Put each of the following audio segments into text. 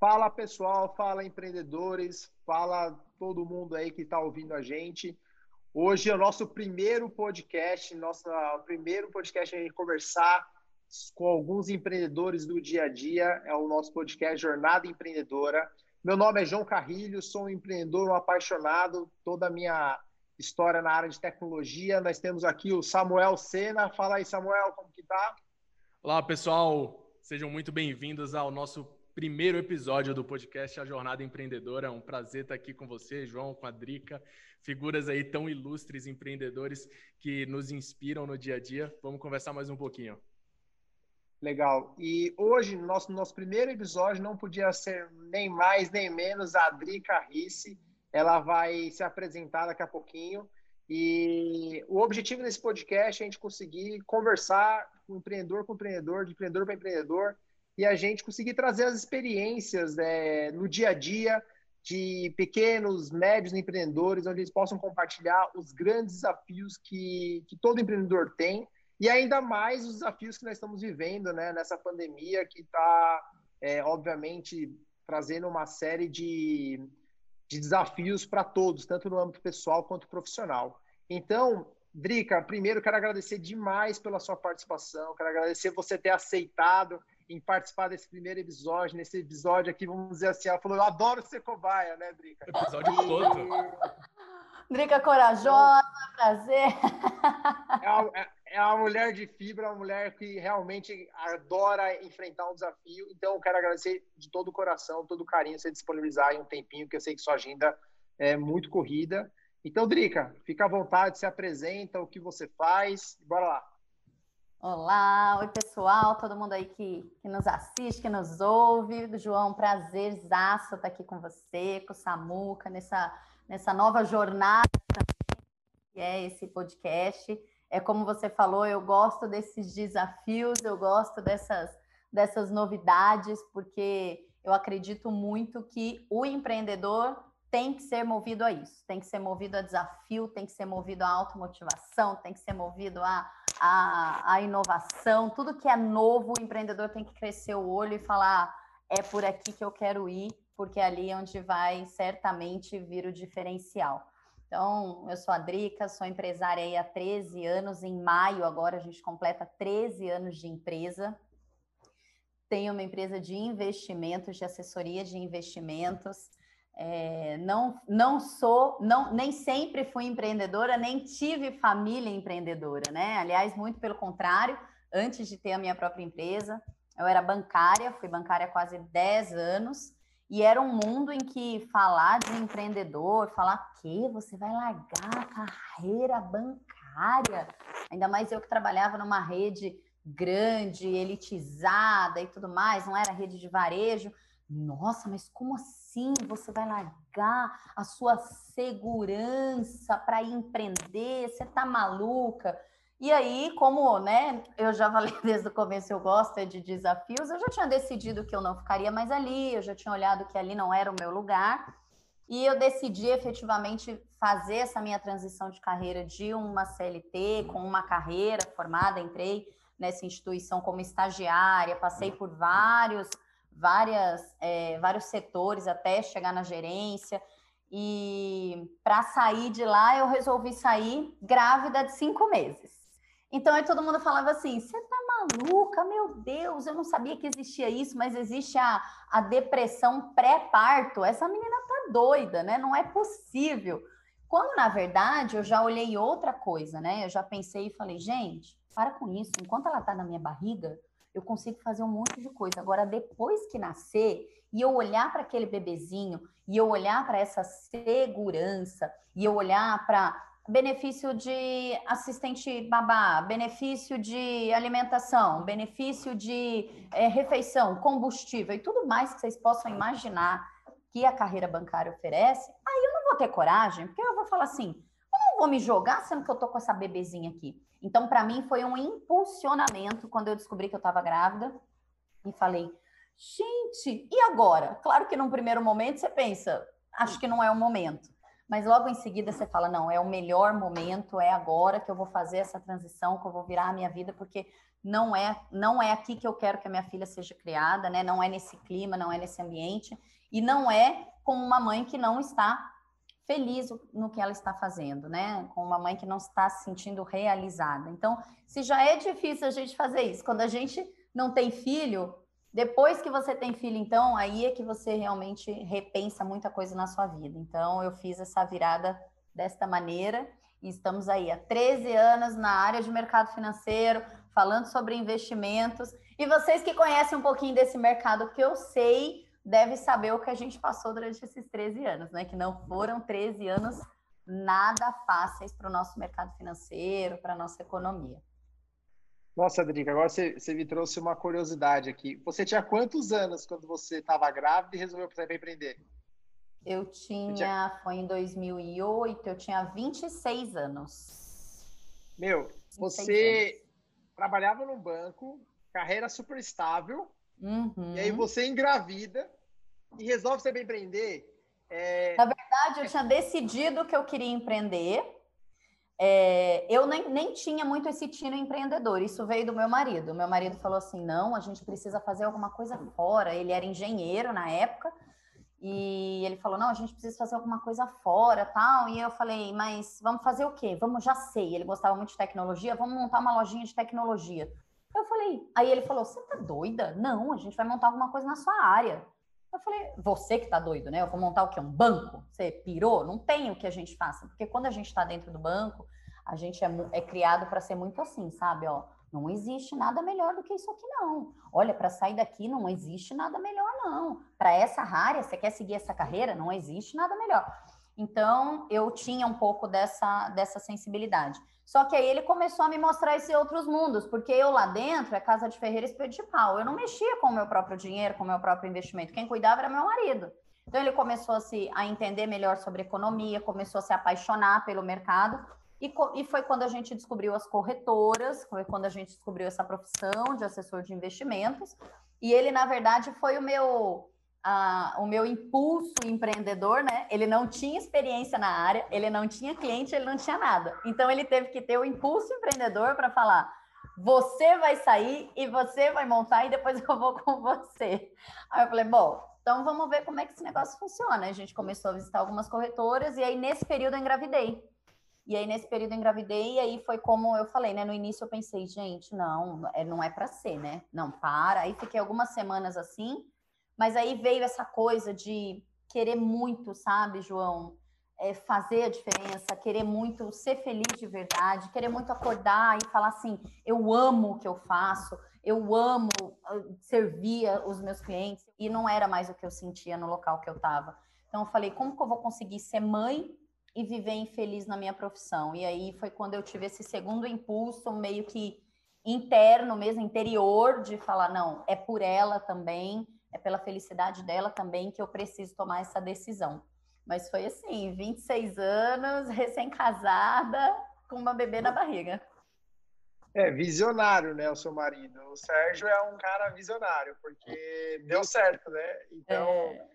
Fala pessoal, fala empreendedores, fala todo mundo aí que está ouvindo a gente. Hoje é o nosso primeiro podcast, nosso primeiro podcast a gente conversar com alguns empreendedores do dia a dia. É o nosso podcast Jornada Empreendedora. Meu nome é João Carrilho, sou um empreendedor, um apaixonado, toda a minha história na área de tecnologia. Nós temos aqui o Samuel Sena. Fala aí, Samuel, como que tá? Olá, pessoal. Sejam muito bem-vindos ao nosso primeiro episódio do podcast A Jornada Empreendedora. É um prazer estar aqui com você, João, com a Drica, figuras aí tão ilustres, empreendedores que nos inspiram no dia a dia. Vamos conversar mais um pouquinho. Legal. E hoje, no nosso, nosso primeiro episódio, não podia ser nem mais nem menos a Drica Risse. Ela vai se apresentar daqui a pouquinho. E o objetivo desse podcast é a gente conseguir conversar com empreendedor com empreendedor, de empreendedor para empreendedor, e a gente conseguir trazer as experiências né, no dia a dia de pequenos, médios empreendedores, onde eles possam compartilhar os grandes desafios que, que todo empreendedor tem e ainda mais os desafios que nós estamos vivendo né, nessa pandemia que está, é, obviamente, trazendo uma série de, de desafios para todos, tanto no âmbito pessoal quanto profissional. Então, Drica, primeiro quero agradecer demais pela sua participação, quero agradecer você ter aceitado em participar desse primeiro episódio. Nesse episódio aqui, vamos dizer assim, ela falou: Eu adoro ser cobaia, né, Drica? Episódio todo. Drica corajosa, prazer. É é, é uma mulher de fibra, uma mulher que realmente adora enfrentar um desafio. Então, eu quero agradecer de todo o coração, todo o carinho, você disponibilizar aí um tempinho, que eu sei que sua agenda é muito corrida. Então, Drica, fica à vontade, se apresenta, o que você faz, bora lá. Olá, oi pessoal, todo mundo aí que, que nos assiste, que nos ouve. João, prazerzaço estar aqui com você, com o Samuca, nessa, nessa nova jornada que é esse podcast. É como você falou, eu gosto desses desafios, eu gosto dessas, dessas novidades, porque eu acredito muito que o empreendedor tem que ser movido a isso, tem que ser movido a desafio, tem que ser movido a automotivação, tem que ser movido a a, a inovação, tudo que é novo, o empreendedor tem que crescer o olho e falar: é por aqui que eu quero ir, porque é ali onde vai certamente vir o diferencial. Então, eu sou a Drica, sou empresária há 13 anos, em maio agora a gente completa 13 anos de empresa. Tenho uma empresa de investimentos, de assessoria de investimentos. É, não, não sou, não, nem sempre fui empreendedora, nem tive família empreendedora, né? Aliás, muito pelo contrário, antes de ter a minha própria empresa, eu era bancária, fui bancária há quase 10 anos, e era um mundo em que falar de empreendedor, falar que você vai largar a carreira bancária, ainda mais eu que trabalhava numa rede grande, elitizada e tudo mais, não era rede de varejo. Nossa, mas como assim você vai largar a sua segurança para empreender? Você tá maluca? E aí, como, né, eu já falei desde o começo, eu gosto é de desafios, eu já tinha decidido que eu não ficaria mais ali, eu já tinha olhado que ali não era o meu lugar, e eu decidi efetivamente fazer essa minha transição de carreira de uma CLT com uma carreira formada, entrei nessa instituição como estagiária, passei por vários várias, é, vários setores até chegar na gerência. E para sair de lá, eu resolvi sair grávida de cinco meses. Então aí todo mundo falava assim: você tá maluca? Meu Deus, eu não sabia que existia isso, mas existe a, a depressão pré-parto. Essa menina tá doida, né? Não é possível. Quando na verdade eu já olhei outra coisa, né? Eu já pensei e falei: gente, para com isso. Enquanto ela tá na minha barriga, eu consigo fazer um monte de coisa. Agora, depois que nascer, e eu olhar para aquele bebezinho, e eu olhar para essa segurança, e eu olhar para benefício de assistente babá, benefício de alimentação, benefício de é, refeição, combustível e tudo mais que vocês possam imaginar que a carreira bancária oferece, aí eu não vou ter coragem, porque eu vou falar assim, eu não vou me jogar sendo que eu tô com essa bebezinha aqui. Então, para mim, foi um impulsionamento quando eu descobri que eu estava grávida e falei, gente, e agora? Claro que num primeiro momento você pensa, acho que não é o momento. Mas logo em seguida você fala: não, é o melhor momento, é agora que eu vou fazer essa transição, que eu vou virar a minha vida, porque não é, não é aqui que eu quero que a minha filha seja criada, né? Não é nesse clima, não é nesse ambiente, e não é com uma mãe que não está feliz no que ela está fazendo, né? Com uma mãe que não está se sentindo realizada. Então, se já é difícil a gente fazer isso, quando a gente não tem filho, depois que você tem filho, então, aí é que você realmente repensa muita coisa na sua vida. Então, eu fiz essa virada desta maneira e estamos aí há 13 anos na área de mercado financeiro, falando sobre investimentos. E vocês que conhecem um pouquinho desse mercado, que eu sei, deve saber o que a gente passou durante esses 13 anos, né? Que não foram 13 anos nada fáceis para o nosso mercado financeiro, para a nossa economia. Nossa, Adrica, agora você, você, me trouxe uma curiosidade aqui. Você tinha quantos anos quando você estava grávida e resolveu empreender? Eu tinha, tinha, foi em 2008, eu tinha 26 anos. Meu, você anos. trabalhava no banco, carreira super estável, uhum. e aí você engravida e resolve ser empreender. É... Na verdade, eu tinha decidido que eu queria empreender, é, eu nem, nem tinha muito esse tino empreendedor, isso veio do meu marido. Meu marido falou assim: não, a gente precisa fazer alguma coisa fora. Ele era engenheiro na época, e ele falou: não, a gente precisa fazer alguma coisa fora tal. E eu falei: mas vamos fazer o quê? Vamos, já sei. Ele gostava muito de tecnologia, vamos montar uma lojinha de tecnologia. Eu falei, aí ele falou: você tá doida? Não, a gente vai montar alguma coisa na sua área. Eu falei, você que tá doido, né? Eu vou montar o quê? Um banco? Você pirou? Não tem o que a gente faça. Porque quando a gente está dentro do banco, a gente é, é criado para ser muito assim, sabe? Ó, não existe nada melhor do que isso aqui, não. Olha, para sair daqui não existe nada melhor, não. Para essa área, você quer seguir essa carreira? Não existe nada melhor. Então, eu tinha um pouco dessa, dessa sensibilidade. Só que aí ele começou a me mostrar esses outros mundos, porque eu lá dentro é casa de ferreira espelho de pau. Eu não mexia com o meu próprio dinheiro, com o meu próprio investimento. Quem cuidava era meu marido. Então ele começou a, se, a entender melhor sobre economia, começou a se apaixonar pelo mercado. E, e foi quando a gente descobriu as corretoras, foi quando a gente descobriu essa profissão de assessor de investimentos. E ele, na verdade, foi o meu o meu impulso empreendedor, né? Ele não tinha experiência na área, ele não tinha cliente, ele não tinha nada. Então ele teve que ter o impulso empreendedor para falar: você vai sair e você vai montar e depois eu vou com você. Aí eu falei: bom, então vamos ver como é que esse negócio funciona. A gente começou a visitar algumas corretoras e aí nesse período eu engravidei. E aí, nesse período, eu engravidei, e aí foi como eu falei, né? No início eu pensei, gente, não, é, não é para ser, né? Não, para. Aí fiquei algumas semanas assim, mas aí veio essa coisa de querer muito, sabe, João? É, fazer a diferença, querer muito ser feliz de verdade, querer muito acordar e falar assim: eu amo o que eu faço, eu amo ah, servir os meus clientes, e não era mais o que eu sentia no local que eu estava. Então, eu falei: como que eu vou conseguir ser mãe e viver infeliz na minha profissão? E aí foi quando eu tive esse segundo impulso, meio que interno mesmo, interior, de falar: não, é por ela também é pela felicidade dela também que eu preciso tomar essa decisão. Mas foi assim, 26 anos, recém-casada, com uma bebê na barriga. É, visionário, né, o seu marido. O Sérgio é um cara visionário, porque deu certo, né? Então, é...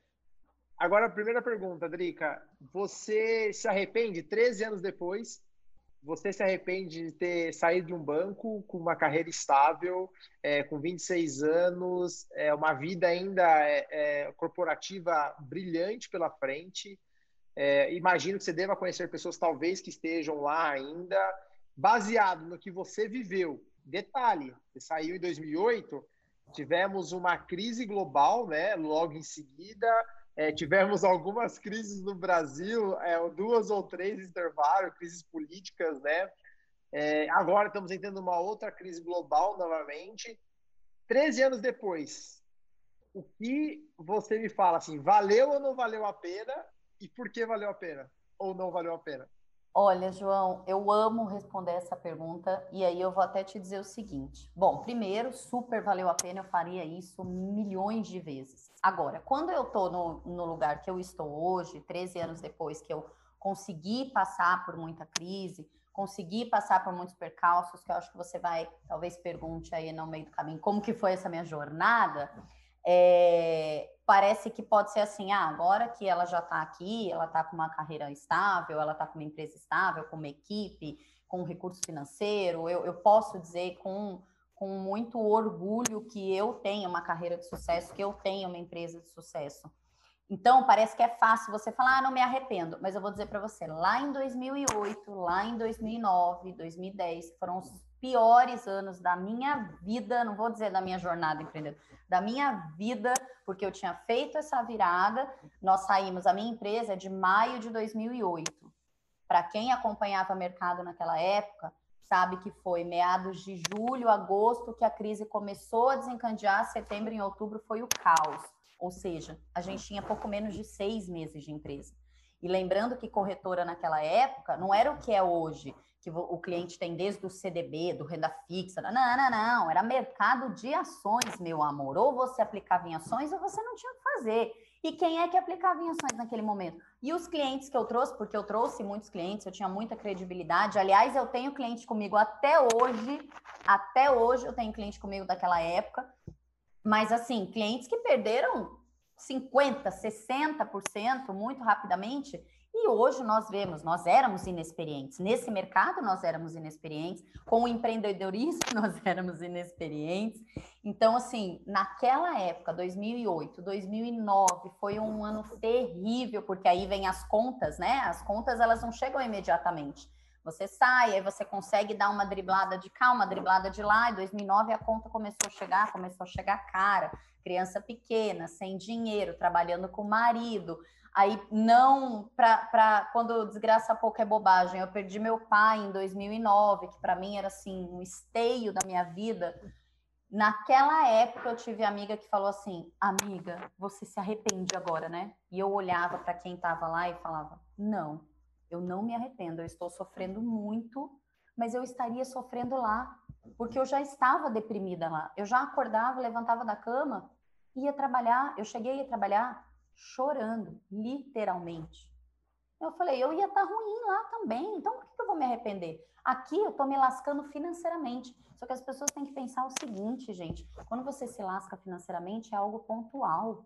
agora a primeira pergunta, Drica. Você se arrepende 13 anos depois você se arrepende de ter saído de um banco com uma carreira estável, é, com 26 anos, é, uma vida ainda é, é, corporativa brilhante pela frente. É, imagino que você deva conhecer pessoas talvez que estejam lá ainda, baseado no que você viveu. Detalhe, você saiu em 2008, tivemos uma crise global, né? Logo em seguida, é, tivemos algumas crises no Brasil, é, duas ou três intervalos, crises políticas, né? É, agora estamos entrando uma outra crise global novamente. Treze anos depois, o que você me fala assim, valeu ou não valeu a pena? E por que valeu a pena? Ou não valeu a pena? Olha, João, eu amo responder essa pergunta e aí eu vou até te dizer o seguinte. Bom, primeiro, super valeu a pena, eu faria isso milhões de vezes. Agora, quando eu estou no, no lugar que eu estou hoje, 13 anos depois que eu consegui passar por muita crise, consegui passar por muitos percalços, que eu acho que você vai, talvez pergunte aí no meio do caminho, como que foi essa minha jornada? É, parece que pode ser assim, ah, agora que ela já está aqui, ela está com uma carreira estável, ela está com uma empresa estável, com uma equipe, com um recurso financeiro, eu, eu posso dizer com, com muito orgulho que eu tenho uma carreira de sucesso, que eu tenho uma empresa de sucesso. Então, parece que é fácil você falar, ah, não me arrependo. Mas eu vou dizer para você, lá em 2008, lá em 2009, 2010, foram os piores anos da minha vida, não vou dizer da minha jornada empreendedora, da minha vida, porque eu tinha feito essa virada. Nós saímos, a minha empresa é de maio de 2008. Para quem acompanhava o mercado naquela época, sabe que foi meados de julho, agosto que a crise começou a desencadear, setembro e outubro foi o caos. Ou seja, a gente tinha pouco menos de seis meses de empresa. E lembrando que corretora naquela época não era o que é hoje, que o cliente tem desde o CDB, do renda fixa. Não, não, não. Era mercado de ações, meu amor. Ou você aplicava em ações ou você não tinha o que fazer. E quem é que aplicava em ações naquele momento? E os clientes que eu trouxe, porque eu trouxe muitos clientes, eu tinha muita credibilidade. Aliás, eu tenho cliente comigo até hoje. Até hoje eu tenho cliente comigo daquela época. Mas, assim, clientes que perderam 50%, 60% muito rapidamente. E hoje nós vemos, nós éramos inexperientes. Nesse mercado, nós éramos inexperientes. Com o empreendedorismo, nós éramos inexperientes. Então, assim, naquela época, 2008, 2009, foi um ano terrível, porque aí vem as contas, né? As contas, elas não chegam imediatamente. Você sai, aí você consegue dar uma driblada de cá, uma driblada de lá. Em 2009 a conta começou a chegar, começou a chegar cara. Criança pequena, sem dinheiro, trabalhando com o marido. Aí não para quando desgraça pouco é bobagem. Eu perdi meu pai em 2009, que para mim era assim um esteio da minha vida. Naquela época eu tive amiga que falou assim: "Amiga, você se arrepende agora, né?" E eu olhava para quem estava lá e falava: "Não, eu não me arrependo, eu estou sofrendo muito, mas eu estaria sofrendo lá, porque eu já estava deprimida lá. Eu já acordava, levantava da cama, ia trabalhar, eu cheguei a trabalhar chorando, literalmente. Eu falei, eu ia estar tá ruim lá também, então por que eu vou me arrepender? Aqui eu estou me lascando financeiramente. Só que as pessoas têm que pensar o seguinte, gente: quando você se lasca financeiramente, é algo pontual.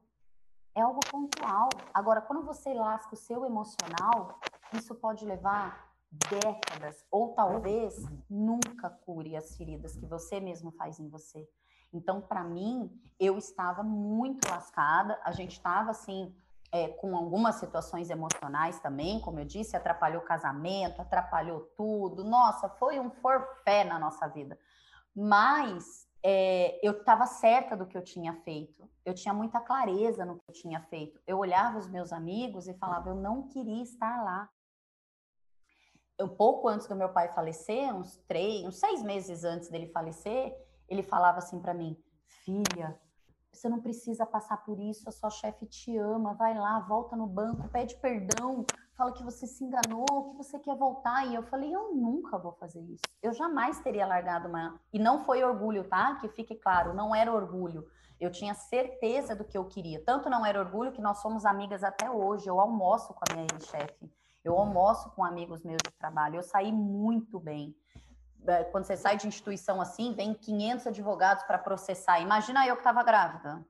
É algo pontual. Agora, quando você lasca o seu emocional, isso pode levar décadas ou talvez nunca cure as feridas que você mesmo faz em você. Então, para mim, eu estava muito lascada, a gente estava assim, é, com algumas situações emocionais também, como eu disse, atrapalhou o casamento, atrapalhou tudo. Nossa, foi um forfé na nossa vida. Mas é, eu estava certa do que eu tinha feito, eu tinha muita clareza no que eu tinha feito. Eu olhava os meus amigos e falava, eu não queria estar lá. Um pouco antes do meu pai falecer, uns três, uns seis meses antes dele falecer, ele falava assim para mim: Filha, você não precisa passar por isso, a sua chefe te ama, vai lá, volta no banco, pede perdão, fala que você se enganou, que você quer voltar. E eu falei: Eu nunca vou fazer isso. Eu jamais teria largado uma. E não foi orgulho, tá? Que fique claro, não era orgulho. Eu tinha certeza do que eu queria. Tanto não era orgulho que nós somos amigas até hoje. Eu almoço com a minha ex-chefe. Eu almoço com amigos meus de trabalho. Eu saí muito bem. É, quando você sai de instituição assim, vem 500 advogados para processar. Imagina eu que estava grávida.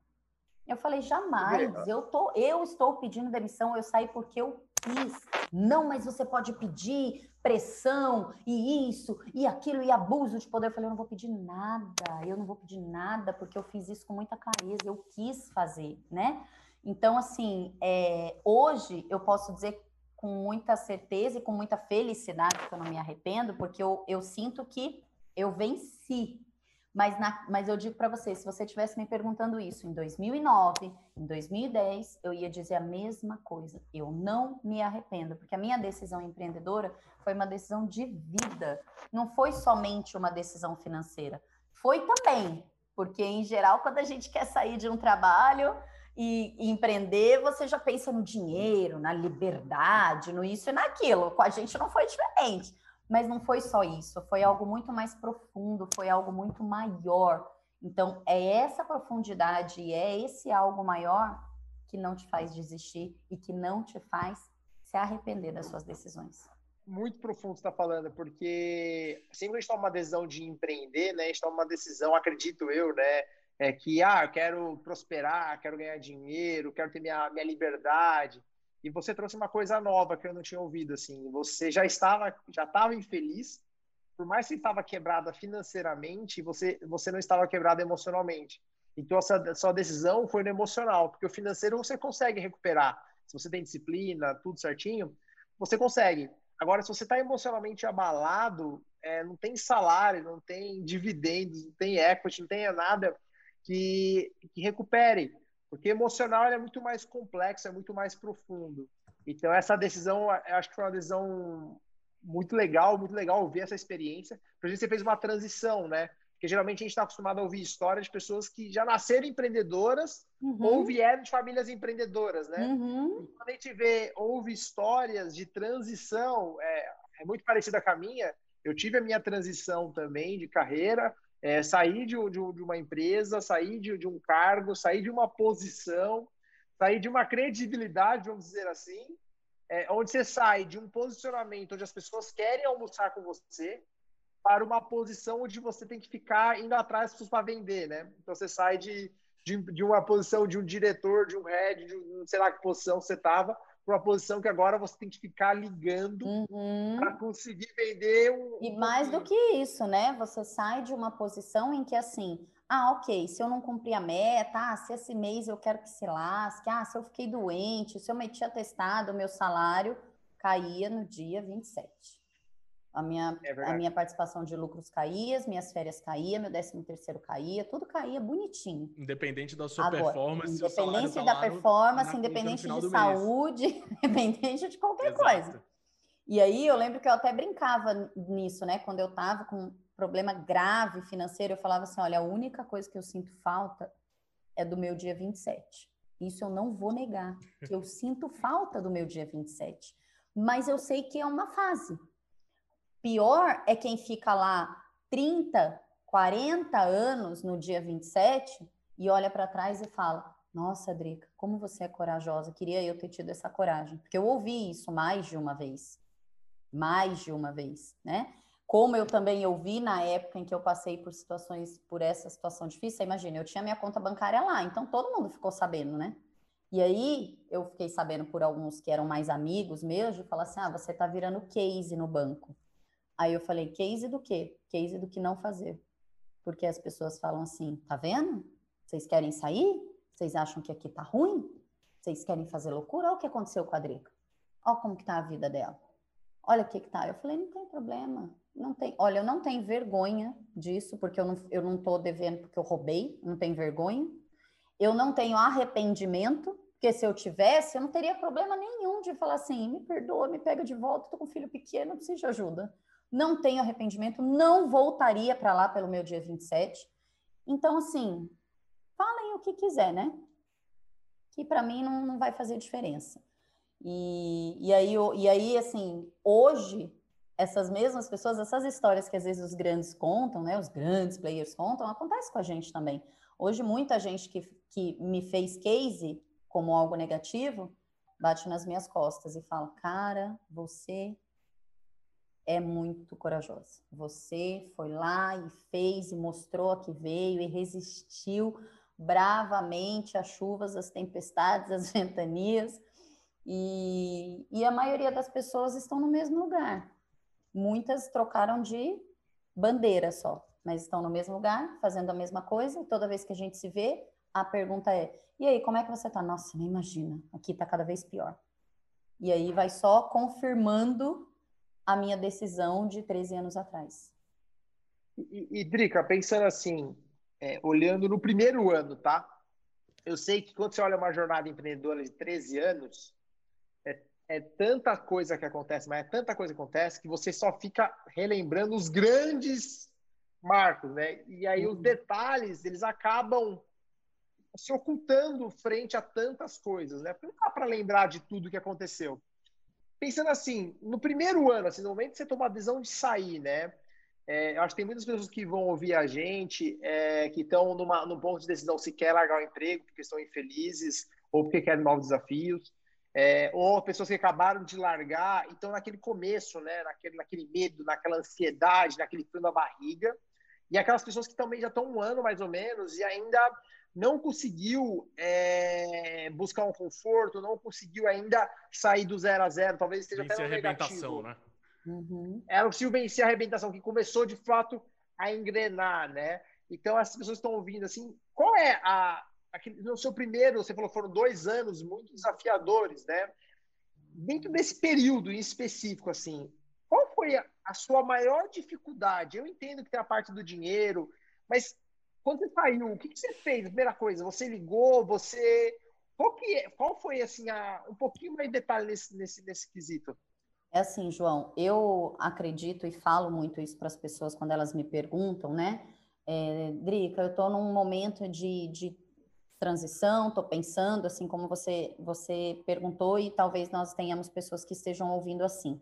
Eu falei, jamais, eu, tô, eu estou pedindo demissão, eu saí porque eu quis. Não, mas você pode pedir pressão e isso e aquilo e abuso de poder. Eu falei, eu não vou pedir nada, eu não vou pedir nada porque eu fiz isso com muita clareza, eu quis fazer, né? Então, assim, é, hoje eu posso dizer com muita certeza e com muita felicidade que eu não me arrependo, porque eu, eu sinto que eu venci. Mas, na, mas eu digo para você, se você tivesse me perguntando isso em 2009, em 2010, eu ia dizer a mesma coisa. Eu não me arrependo, porque a minha decisão empreendedora foi uma decisão de vida. Não foi somente uma decisão financeira. Foi também, porque em geral, quando a gente quer sair de um trabalho, e, e, empreender, você já pensa no dinheiro, na liberdade, no isso e naquilo. Com a gente não foi diferente. Mas não foi só isso, foi algo muito mais profundo, foi algo muito maior. Então, é essa profundidade e é esse algo maior que não te faz desistir e que não te faz se arrepender das suas decisões. Muito profundo está falando, porque sempre que a gente toma uma decisão de empreender, né, a gente toma uma decisão, acredito eu, né, é que, ah, eu quero prosperar, quero ganhar dinheiro, quero ter minha, minha liberdade. E você trouxe uma coisa nova que eu não tinha ouvido, assim. Você já estava, já estava infeliz, por mais que estava quebrada financeiramente, você, você não estava quebrada emocionalmente. Então, essa sua decisão foi no emocional, porque o financeiro você consegue recuperar. Se você tem disciplina, tudo certinho, você consegue. Agora, se você está emocionalmente abalado, é, não tem salário, não tem dividendos, não tem equity, não tem nada que, que recupere. Porque emocional é muito mais complexo, é muito mais profundo. Então, essa decisão, eu acho que foi uma decisão muito legal, muito legal ouvir essa experiência. A gente, você fez uma transição, né? Porque geralmente a gente está acostumado a ouvir histórias de pessoas que já nasceram empreendedoras uhum. ou vieram de famílias empreendedoras, né? Uhum. quando a gente vê, ouve histórias de transição, é, é, muito parecida com a minha. Eu tive a minha transição também de carreira, é, saí de, de, de, uma empresa, saí de, de um cargo, saí de uma posição, saí de uma credibilidade, vamos dizer assim, é, onde você sai de um posicionamento onde as pessoas querem almoçar com você, para uma posição onde você tem que ficar indo atrás para vender, né? Então você sai de, de, de, uma posição de um diretor, de um head, de um, sei lá que posição você estava, para uma posição que agora você tem que ficar ligando uhum. para conseguir vender um. E mais do que isso, né? Você sai de uma posição em que assim. Ah, ok, se eu não cumprir a meta, ah, se esse mês eu quero que se lasque, ah, se eu fiquei doente, se eu meti atestado, o meu salário caía no dia 27. A minha, é a minha participação de lucros caía, as minhas férias caía, meu décimo terceiro caía, tudo caía bonitinho. Independente da sua Agora, performance. Independente tá da performance, no, independente de saúde, independente de qualquer Exato. coisa. E aí eu lembro que eu até brincava nisso, né? Quando eu tava com um problema grave financeiro, eu falava assim: olha, a única coisa que eu sinto falta é do meu dia 27. Isso eu não vou negar, que eu sinto falta do meu dia 27. Mas eu sei que é uma fase Pior é quem fica lá 30, 40 anos no dia 27 e olha para trás e fala: Nossa, Drica, como você é corajosa. Queria eu ter tido essa coragem. Porque eu ouvi isso mais de uma vez. Mais de uma vez, né? Como eu também ouvi na época em que eu passei por situações, por essa situação difícil, imagina, eu tinha minha conta bancária lá, então todo mundo ficou sabendo, né? E aí eu fiquei sabendo por alguns que eram mais amigos meus de falar assim: ah, você tá virando case no banco. Aí eu falei, case do quê? Case do que não fazer. Porque as pessoas falam assim, tá vendo? Vocês querem sair? Vocês acham que aqui tá ruim? Vocês querem fazer loucura? Olha o que aconteceu com a Drica. Olha como que tá a vida dela. Olha o que que tá. Eu falei, não tem problema. Não tem. Olha, eu não tenho vergonha disso, porque eu não, eu não tô devendo porque eu roubei. Não tenho vergonha. Eu não tenho arrependimento, porque se eu tivesse, eu não teria problema nenhum de falar assim, me perdoa, me pega de volta, tô com um filho pequeno, preciso de ajuda não tenho arrependimento, não voltaria para lá pelo meu dia 27. Então, assim, falem o que quiser, né? Que para mim não, não vai fazer diferença. E, e, aí, e aí, assim, hoje, essas mesmas pessoas, essas histórias que às vezes os grandes contam, né? Os grandes players contam, acontece com a gente também. Hoje, muita gente que, que me fez case como algo negativo, bate nas minhas costas e fala, cara, você é muito corajosa. Você foi lá e fez e mostrou que veio e resistiu bravamente às chuvas, às tempestades, às ventanias. E, e a maioria das pessoas estão no mesmo lugar. Muitas trocaram de bandeira só, mas estão no mesmo lugar, fazendo a mesma coisa. E toda vez que a gente se vê, a pergunta é: e aí, como é que você tá? Nossa, nem imagina, aqui tá cada vez pior. E aí vai só confirmando a minha decisão de 13 anos atrás. E, e Drica, pensando assim, é, olhando no primeiro ano, tá? Eu sei que quando você olha uma jornada empreendedora de 13 anos, é, é tanta coisa que acontece, mas é tanta coisa que acontece que você só fica relembrando os grandes marcos, né? E aí os uhum. detalhes, eles acabam se ocultando frente a tantas coisas, né? Porque não dá para lembrar de tudo que aconteceu pensando assim, no primeiro ano, assim, no momento que você toma a decisão de sair, né? É, eu acho que tem muitas pessoas que vão ouvir a gente, é, que estão numa, num ponto de decisão se quer largar o emprego porque estão infelizes ou porque querem novos desafios, é, ou pessoas que acabaram de largar, então naquele começo, né, naquele, naquele medo, naquela ansiedade, naquele frio na barriga, e aquelas pessoas que também já estão um ano mais ou menos e ainda não conseguiu é, buscar um conforto, não conseguiu ainda sair do zero a zero, talvez esteja vencer até no negativo. Né? Uhum. Ela conseguiu vencer a arrebentação, que começou de fato a engrenar, né? Então, as pessoas estão ouvindo assim, qual é a. No seu primeiro, você falou, foram dois anos muito desafiadores, né? Dentro desse período em específico, assim, qual foi a, a sua maior dificuldade? Eu entendo que tem a parte do dinheiro, mas quando você saiu, o que, que você fez? Primeira coisa, você ligou, você. Qual, que, qual foi, assim, a, um pouquinho mais de detalhe nesse, nesse, nesse quesito? É assim, João, eu acredito e falo muito isso para as pessoas quando elas me perguntam, né? É, Drica, eu estou num momento de, de transição, estou pensando, assim como você, você perguntou, e talvez nós tenhamos pessoas que estejam ouvindo assim.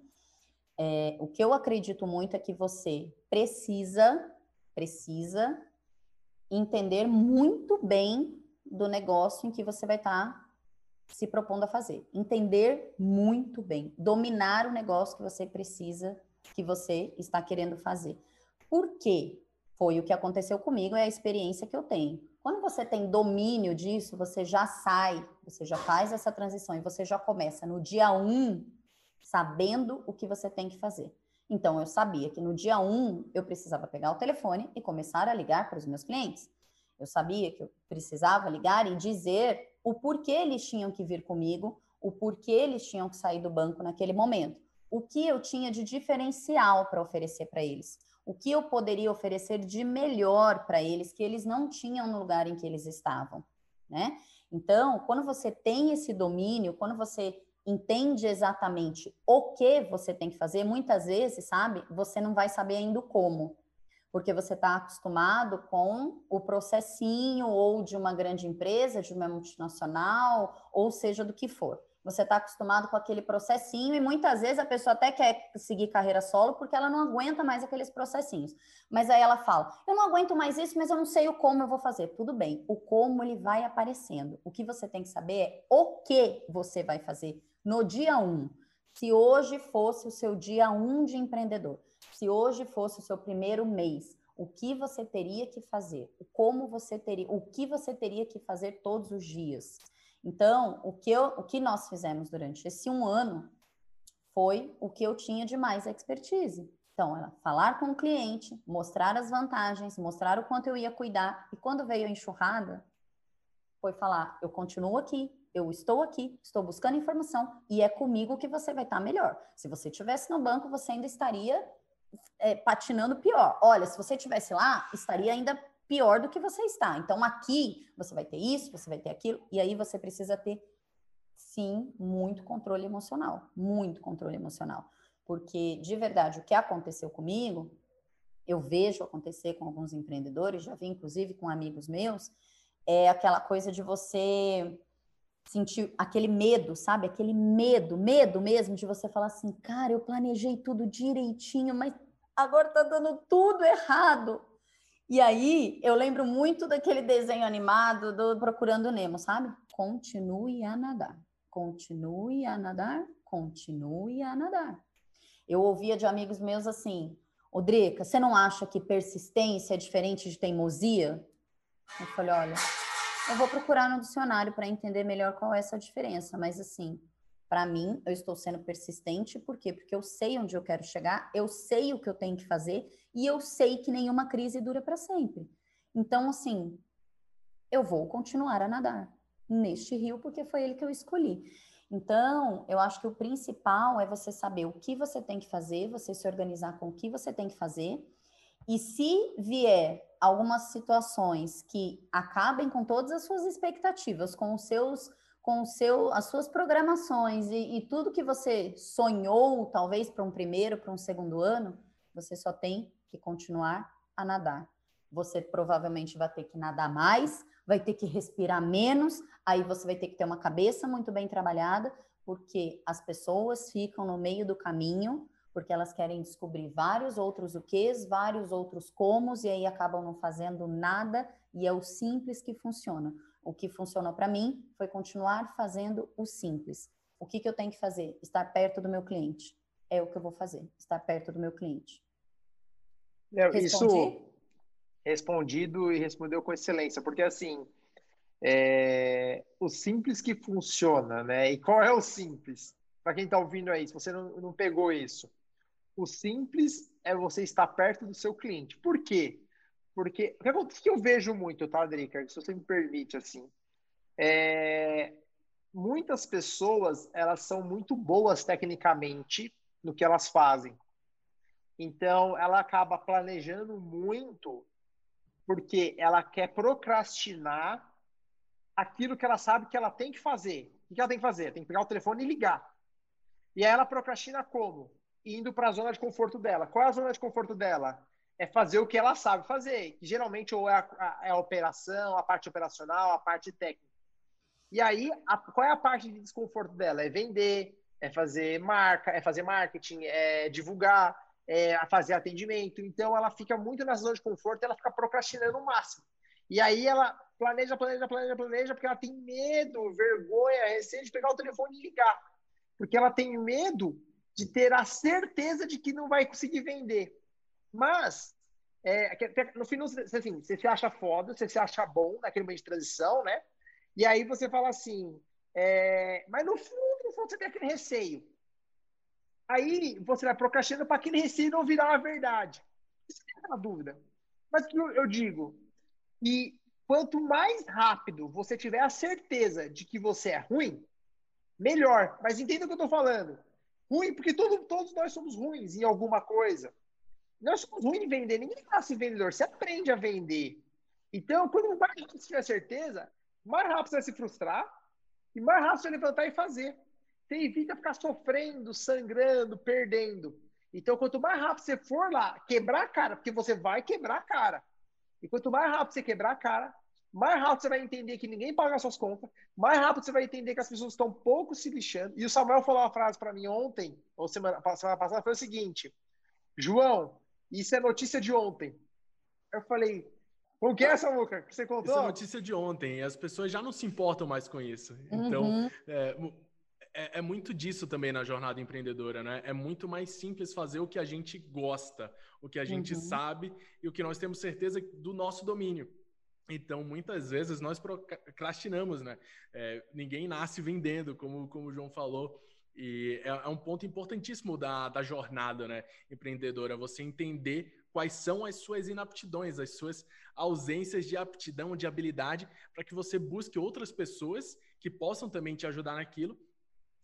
É, o que eu acredito muito é que você precisa, precisa entender muito bem do negócio em que você vai estar tá se propondo a fazer. Entender muito bem, dominar o negócio que você precisa, que você está querendo fazer. Por quê? Foi o que aconteceu comigo, é a experiência que eu tenho. Quando você tem domínio disso, você já sai, você já faz essa transição e você já começa no dia um sabendo o que você tem que fazer. Então, eu sabia que no dia um eu precisava pegar o telefone e começar a ligar para os meus clientes. Eu sabia que eu precisava ligar e dizer o porquê eles tinham que vir comigo, o porquê eles tinham que sair do banco naquele momento, o que eu tinha de diferencial para oferecer para eles, o que eu poderia oferecer de melhor para eles que eles não tinham no lugar em que eles estavam, né? Então, quando você tem esse domínio, quando você entende exatamente o que você tem que fazer, muitas vezes, sabe, você não vai saber ainda como, porque você está acostumado com o processinho ou de uma grande empresa, de uma multinacional, ou seja, do que for. Você está acostumado com aquele processinho e muitas vezes a pessoa até quer seguir carreira solo porque ela não aguenta mais aqueles processinhos. Mas aí ela fala: Eu não aguento mais isso, mas eu não sei o como eu vou fazer. Tudo bem, o como ele vai aparecendo. O que você tem que saber é o que você vai fazer no dia 1. Um, se hoje fosse o seu dia 1 um de empreendedor, se hoje fosse o seu primeiro mês, o que você teria que fazer, como você teria, o que você teria que fazer todos os dias. Então, o que, eu, o que nós fizemos durante esse um ano foi o que eu tinha de mais expertise. Então, era falar com o cliente, mostrar as vantagens, mostrar o quanto eu ia cuidar. E quando veio a enxurrada, foi falar: eu continuo aqui, eu estou aqui, estou buscando informação e é comigo que você vai estar melhor. Se você estivesse no banco, você ainda estaria é, patinando pior. Olha, se você estivesse lá, estaria ainda pior do que você está. Então, aqui você vai ter isso, você vai ter aquilo, e aí você precisa ter, sim, muito controle emocional. Muito controle emocional. Porque, de verdade, o que aconteceu comigo, eu vejo acontecer com alguns empreendedores, já vi inclusive com amigos meus, é aquela coisa de você sentir aquele medo, sabe? Aquele medo, medo mesmo de você falar assim, cara, eu planejei tudo direitinho, mas agora tá dando tudo errado. E aí eu lembro muito daquele desenho animado do Procurando Nemo, sabe? Continue a nadar, continue a nadar, continue a nadar. Eu ouvia de amigos meus assim, Odrica, você não acha que persistência é diferente de teimosia? Eu falei, olha, eu vou procurar no dicionário para entender melhor qual é essa diferença, mas assim, para mim, eu estou sendo persistente, por quê? Porque eu sei onde eu quero chegar, eu sei o que eu tenho que fazer e eu sei que nenhuma crise dura para sempre. Então, assim, eu vou continuar a nadar neste rio porque foi ele que eu escolhi. Então, eu acho que o principal é você saber o que você tem que fazer, você se organizar com o que você tem que fazer. E se vier algumas situações que acabem com todas as suas expectativas, com os seus com o seu, as suas programações e, e tudo que você sonhou, talvez para um primeiro, para um segundo ano, você só tem que continuar a nadar. Você provavelmente vai ter que nadar mais, vai ter que respirar menos, aí você vai ter que ter uma cabeça muito bem trabalhada, porque as pessoas ficam no meio do caminho porque elas querem descobrir vários outros o quês, vários outros comos, e aí acabam não fazendo nada, e é o simples que funciona. O que funcionou para mim foi continuar fazendo o simples. O que, que eu tenho que fazer? Estar perto do meu cliente. É o que eu vou fazer, estar perto do meu cliente. Isso, respondido e respondeu com excelência, porque assim, é, o simples que funciona, né? E qual é o simples? Para quem está ouvindo aí, se você não, não pegou isso, o simples é você estar perto do seu cliente. Por quê? Porque o que eu vejo muito, tá, Drica? Se você me permite, assim, é, muitas pessoas elas são muito boas tecnicamente no que elas fazem. Então, ela acaba planejando muito porque ela quer procrastinar aquilo que ela sabe que ela tem que fazer. O que ela tem que fazer? Tem que pegar o telefone e ligar. E aí ela procrastina como? Indo para a zona de conforto dela. Qual é a zona de conforto dela? É fazer o que ela sabe fazer, que geralmente ou é a, é a operação, a parte operacional, a parte técnica. E aí, a, qual é a parte de desconforto dela? É vender, é fazer marca, é fazer marketing, é divulgar, é fazer atendimento. Então, ela fica muito na zona de conforto, ela fica procrastinando o máximo. E aí ela planeja, planeja, planeja, planeja, porque ela tem medo, vergonha, receio de pegar o telefone e ligar. Porque ela tem medo de ter a certeza de que não vai conseguir vender. Mas, é, no final, assim, você se acha foda, você se acha bom naquele momento de transição, né? E aí você fala assim, é, mas no fundo, no fundo você tem aquele receio. Aí você vai procrastinando para aquele receio não virar uma verdade. Isso é uma dúvida. Mas eu, eu digo, e quanto mais rápido você tiver a certeza de que você é ruim, melhor. Mas entenda o que eu estou falando. Ruim, porque todo, todos nós somos ruins em alguma coisa. Nós somos ruins em vender. Ninguém nasce vendedor. Você aprende a vender. Então, quando mais você tiver certeza, mais rápido você vai se frustrar e mais rápido você vai levantar e fazer. Você evita ficar sofrendo, sangrando, perdendo. Então, quanto mais rápido você for lá quebrar a cara, porque você vai quebrar a cara. E quanto mais rápido você quebrar a cara, mais rápido você vai entender que ninguém paga suas contas, mais rápido você vai entender que as pessoas estão pouco se lixando. E o Samuel falou uma frase para mim ontem, ou semana, semana passada, foi o seguinte: João, isso é notícia de ontem. Eu falei, o que é essa, Luca, que você contou? Isso é notícia de ontem. As pessoas já não se importam mais com isso. Então, uhum. é, é, é, muito disso também na jornada empreendedora, né? É muito mais simples fazer o que a gente gosta, o que a gente uhum. sabe e o que nós temos certeza do nosso domínio. Então, muitas vezes nós procrastinamos, né? É, ninguém nasce vendendo, como, como o João falou. E é, é um ponto importantíssimo da, da jornada né, empreendedora, você entender quais são as suas inaptidões, as suas ausências de aptidão, de habilidade, para que você busque outras pessoas que possam também te ajudar naquilo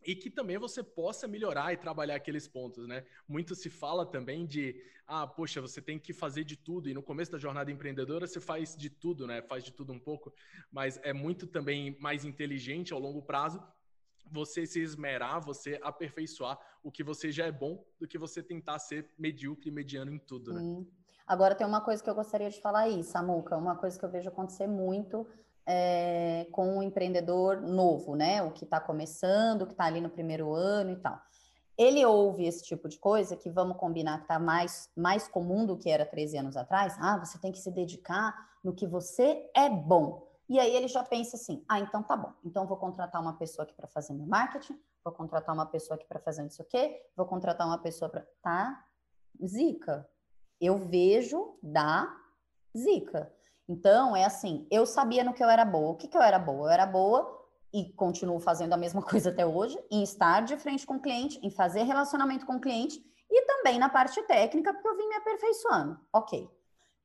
e que também você possa melhorar e trabalhar aqueles pontos, né? Muito se fala também de, ah, poxa, você tem que fazer de tudo, e no começo da jornada empreendedora você faz de tudo, né? Faz de tudo um pouco, mas é muito também mais inteligente ao longo prazo você se esmerar, você aperfeiçoar o que você já é bom, do que você tentar ser medíocre, mediano em tudo, né? Hum. Agora tem uma coisa que eu gostaria de falar aí, Samuca, uma coisa que eu vejo acontecer muito é, com um empreendedor novo, né? O que está começando, o que está ali no primeiro ano e tal. Ele ouve esse tipo de coisa que vamos combinar que está mais, mais comum do que era 13 anos atrás. Ah, você tem que se dedicar no que você é bom. E aí ele já pensa assim: ah, então tá bom. Então vou contratar uma pessoa aqui para fazer meu marketing, vou contratar uma pessoa aqui para fazer não sei o quê, vou contratar uma pessoa para. Tá? Zica. Eu vejo da zica. Então é assim: eu sabia no que eu era boa. O que, que eu era boa? Eu era boa e continuo fazendo a mesma coisa até hoje, em estar de frente com o cliente, em fazer relacionamento com o cliente e também na parte técnica, porque eu vim me aperfeiçoando. Ok.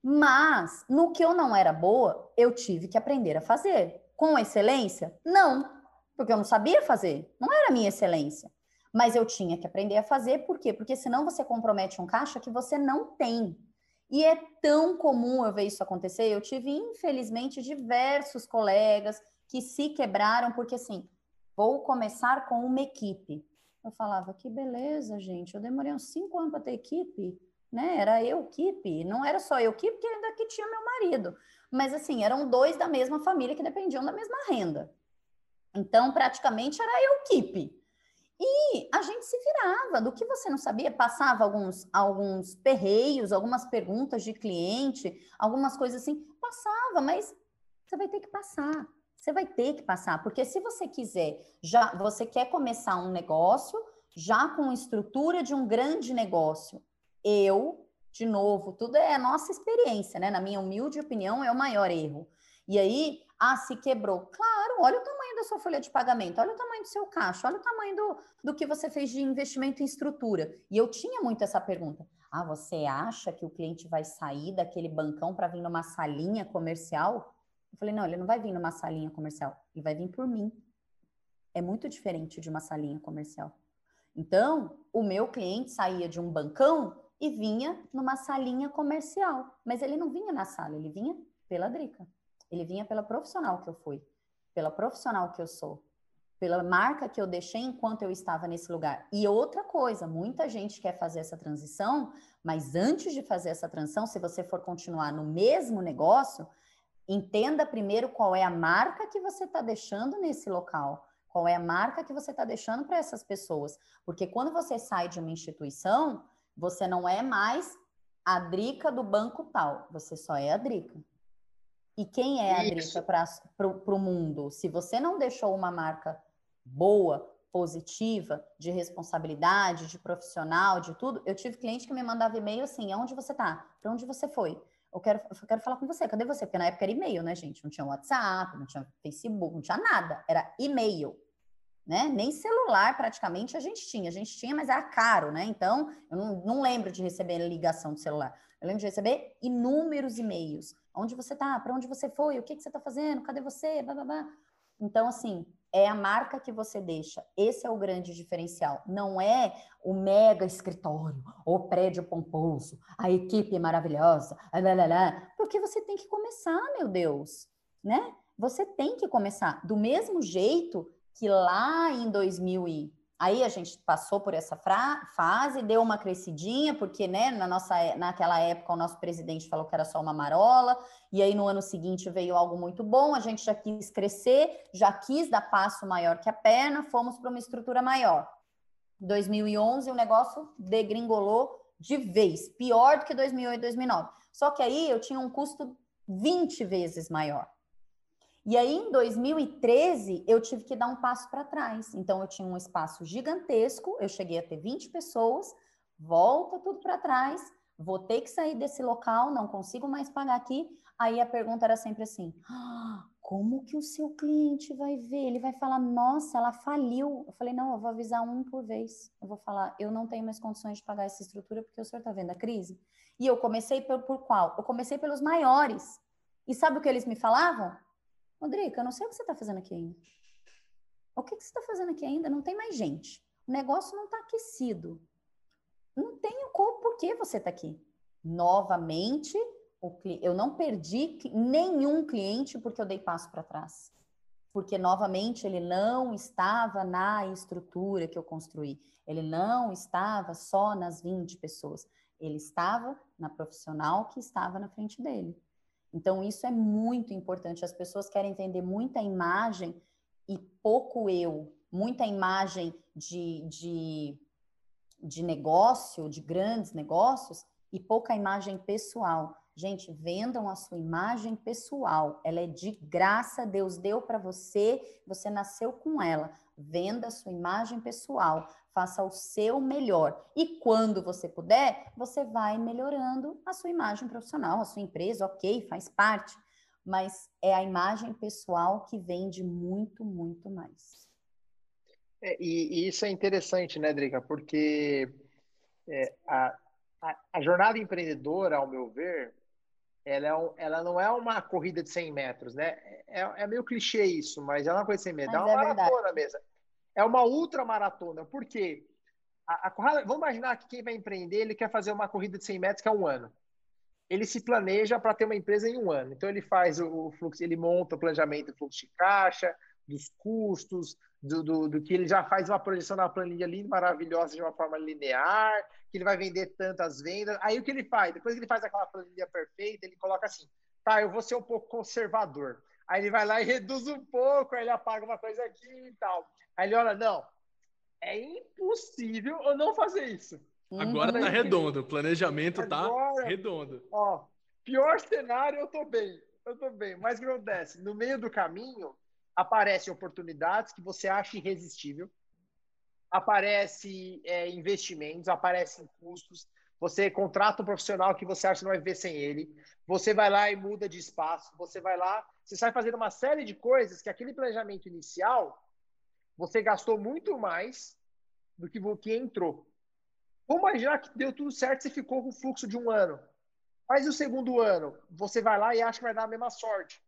Mas no que eu não era boa, eu tive que aprender a fazer. Com excelência? Não, porque eu não sabia fazer. Não era minha excelência. Mas eu tinha que aprender a fazer, por quê? Porque senão você compromete um caixa que você não tem. E é tão comum eu ver isso acontecer. Eu tive, infelizmente, diversos colegas que se quebraram, porque assim, vou começar com uma equipe. Eu falava, que beleza, gente, eu demorei uns cinco anos para ter equipe né? Era eu, Kipe, não era só eu, Kipe, porque ainda que tinha meu marido. Mas assim, eram dois da mesma família que dependiam da mesma renda. Então, praticamente era eu, Kipe. E a gente se virava. Do que você não sabia, passava alguns, alguns perreios, algumas perguntas de cliente, algumas coisas assim. Passava, mas você vai ter que passar. Você vai ter que passar, porque se você quiser, já você quer começar um negócio já com estrutura de um grande negócio eu De novo, tudo é nossa experiência, né? Na minha humilde opinião, é o maior erro. E aí, ah, se quebrou. Claro, olha o tamanho da sua folha de pagamento, olha o tamanho do seu caixa, olha o tamanho do, do que você fez de investimento em estrutura. E eu tinha muito essa pergunta. Ah, você acha que o cliente vai sair daquele bancão para vir numa salinha comercial? Eu falei, não, ele não vai vir numa salinha comercial, ele vai vir por mim. É muito diferente de uma salinha comercial. Então, o meu cliente saía de um bancão e vinha numa salinha comercial, mas ele não vinha na sala, ele vinha pela Drica. Ele vinha pela profissional que eu fui, pela profissional que eu sou, pela marca que eu deixei enquanto eu estava nesse lugar. E outra coisa, muita gente quer fazer essa transição, mas antes de fazer essa transição, se você for continuar no mesmo negócio, entenda primeiro qual é a marca que você está deixando nesse local. Qual é a marca que você está deixando para essas pessoas? Porque quando você sai de uma instituição, você não é mais a Drica do banco tal, você só é a Drica. E quem é a Drica para o mundo? Se você não deixou uma marca boa, positiva, de responsabilidade, de profissional, de tudo, eu tive cliente que me mandava e-mail assim: aonde você está? Para onde você foi? Eu quero, eu quero falar com você, cadê você? Porque na época era e-mail, né, gente? Não tinha WhatsApp, não tinha Facebook, não tinha nada, era e-mail. Né? Nem celular praticamente a gente tinha, a gente tinha, mas era caro, né? Então, eu não, não lembro de receber ligação do celular. Eu lembro de receber inúmeros e-mails. Onde você tá? Para onde você foi? O que, que você está fazendo? Cadê você? Blá, blá, blá. Então, assim, é a marca que você deixa. Esse é o grande diferencial. Não é o mega escritório, o prédio pomposo, a equipe maravilhosa, blá, blá, blá, porque você tem que começar, meu Deus, né? Você tem que começar. Do mesmo jeito que lá em 2000 e Aí a gente passou por essa fase, deu uma crescidinha, porque né, na nossa, naquela época o nosso presidente falou que era só uma marola, e aí no ano seguinte veio algo muito bom, a gente já quis crescer, já quis dar passo maior que a perna, fomos para uma estrutura maior. 2011 o negócio degringolou de vez, pior do que 2008 e 2009. Só que aí eu tinha um custo 20 vezes maior. E aí, em 2013, eu tive que dar um passo para trás. Então, eu tinha um espaço gigantesco, eu cheguei a ter 20 pessoas, volta tudo para trás, vou ter que sair desse local, não consigo mais pagar aqui. Aí a pergunta era sempre assim: ah, como que o seu cliente vai ver? Ele vai falar, nossa, ela faliu. Eu falei, não, eu vou avisar um por vez. Eu vou falar, eu não tenho mais condições de pagar essa estrutura porque o senhor está vendo a crise. E eu comecei por, por qual? Eu comecei pelos maiores. E sabe o que eles me falavam? Rodrigo, eu não sei o que você está fazendo aqui ainda. O que, que você está fazendo aqui ainda? Não tem mais gente. O negócio não está aquecido. Não tem o por que você está aqui. Novamente, eu não perdi nenhum cliente porque eu dei passo para trás. Porque, novamente, ele não estava na estrutura que eu construí. Ele não estava só nas 20 pessoas. Ele estava na profissional que estava na frente dele. Então, isso é muito importante. As pessoas querem vender muita imagem e pouco eu, muita imagem de, de, de negócio, de grandes negócios, e pouca imagem pessoal. Gente, vendam a sua imagem pessoal. Ela é de graça, Deus deu para você, você nasceu com ela. Venda a sua imagem pessoal faça o seu melhor. E quando você puder, você vai melhorando a sua imagem profissional, a sua empresa, ok, faz parte, mas é a imagem pessoal que vende muito, muito mais. É, e, e, isso é interessante, né, Drica? Porque é, a, a, a, jornada empreendedora, ao meu ver, ela, é um, ela não é uma corrida de 100 metros, né? É, é meio clichê isso, mas é uma coisa de 100 metros, mas é uma maratona mesmo é uma ultramaratona. Por quê? A, a, vamos imaginar que quem vai empreender, ele quer fazer uma corrida de 100 metros, que é um ano. Ele se planeja para ter uma empresa em um ano. Então, ele faz o, o fluxo, ele monta o planejamento do fluxo de caixa, dos custos, do, do, do, que ele já faz uma projeção na planilha linda, maravilhosa, de uma forma linear, que ele vai vender tantas vendas. Aí, o que ele faz? Depois que ele faz aquela planilha perfeita, ele coloca assim, tá, eu vou ser um pouco conservador. Aí ele vai lá e reduz um pouco, aí ele apaga uma coisa aqui e tal. Aí ele olha, não, é impossível eu não fazer isso. Agora tá redondo, o planejamento tá Agora, tá redondo. Ó, pior cenário, eu tô bem. Eu tô bem. Mas o que acontece? No meio do caminho, aparecem oportunidades que você acha irresistível, aparece é, investimentos, aparecem custos. você contrata um profissional que você acha que não vai viver sem ele, você vai lá e muda de espaço, você vai lá, você sai fazendo uma série de coisas que aquele planejamento inicial você gastou muito mais do que o que entrou. Vamos imaginar que deu tudo certo, você ficou com o fluxo de um ano. Mas o segundo ano, você vai lá e acha que vai dar a mesma sorte.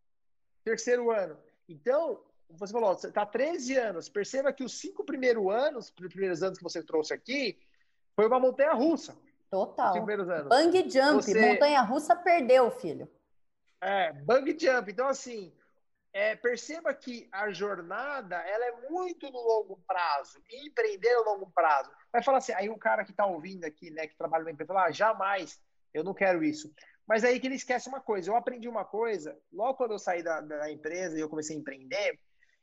Terceiro ano. Então, você falou, você está 13 anos. Perceba que os cinco primeiros anos, os primeiros anos que você trouxe aqui, foi uma montanha russa. Total. Bang jump, Você... montanha russa perdeu, filho. É, bang jump. Então, assim, é, perceba que a jornada ela é muito no longo prazo. E empreender no longo prazo. Vai falar assim, aí o cara que está ouvindo aqui, né, que trabalha no empresa, fala, ah, jamais, eu não quero isso. Mas aí que ele esquece uma coisa. Eu aprendi uma coisa, logo quando eu saí da, da empresa e eu comecei a empreender,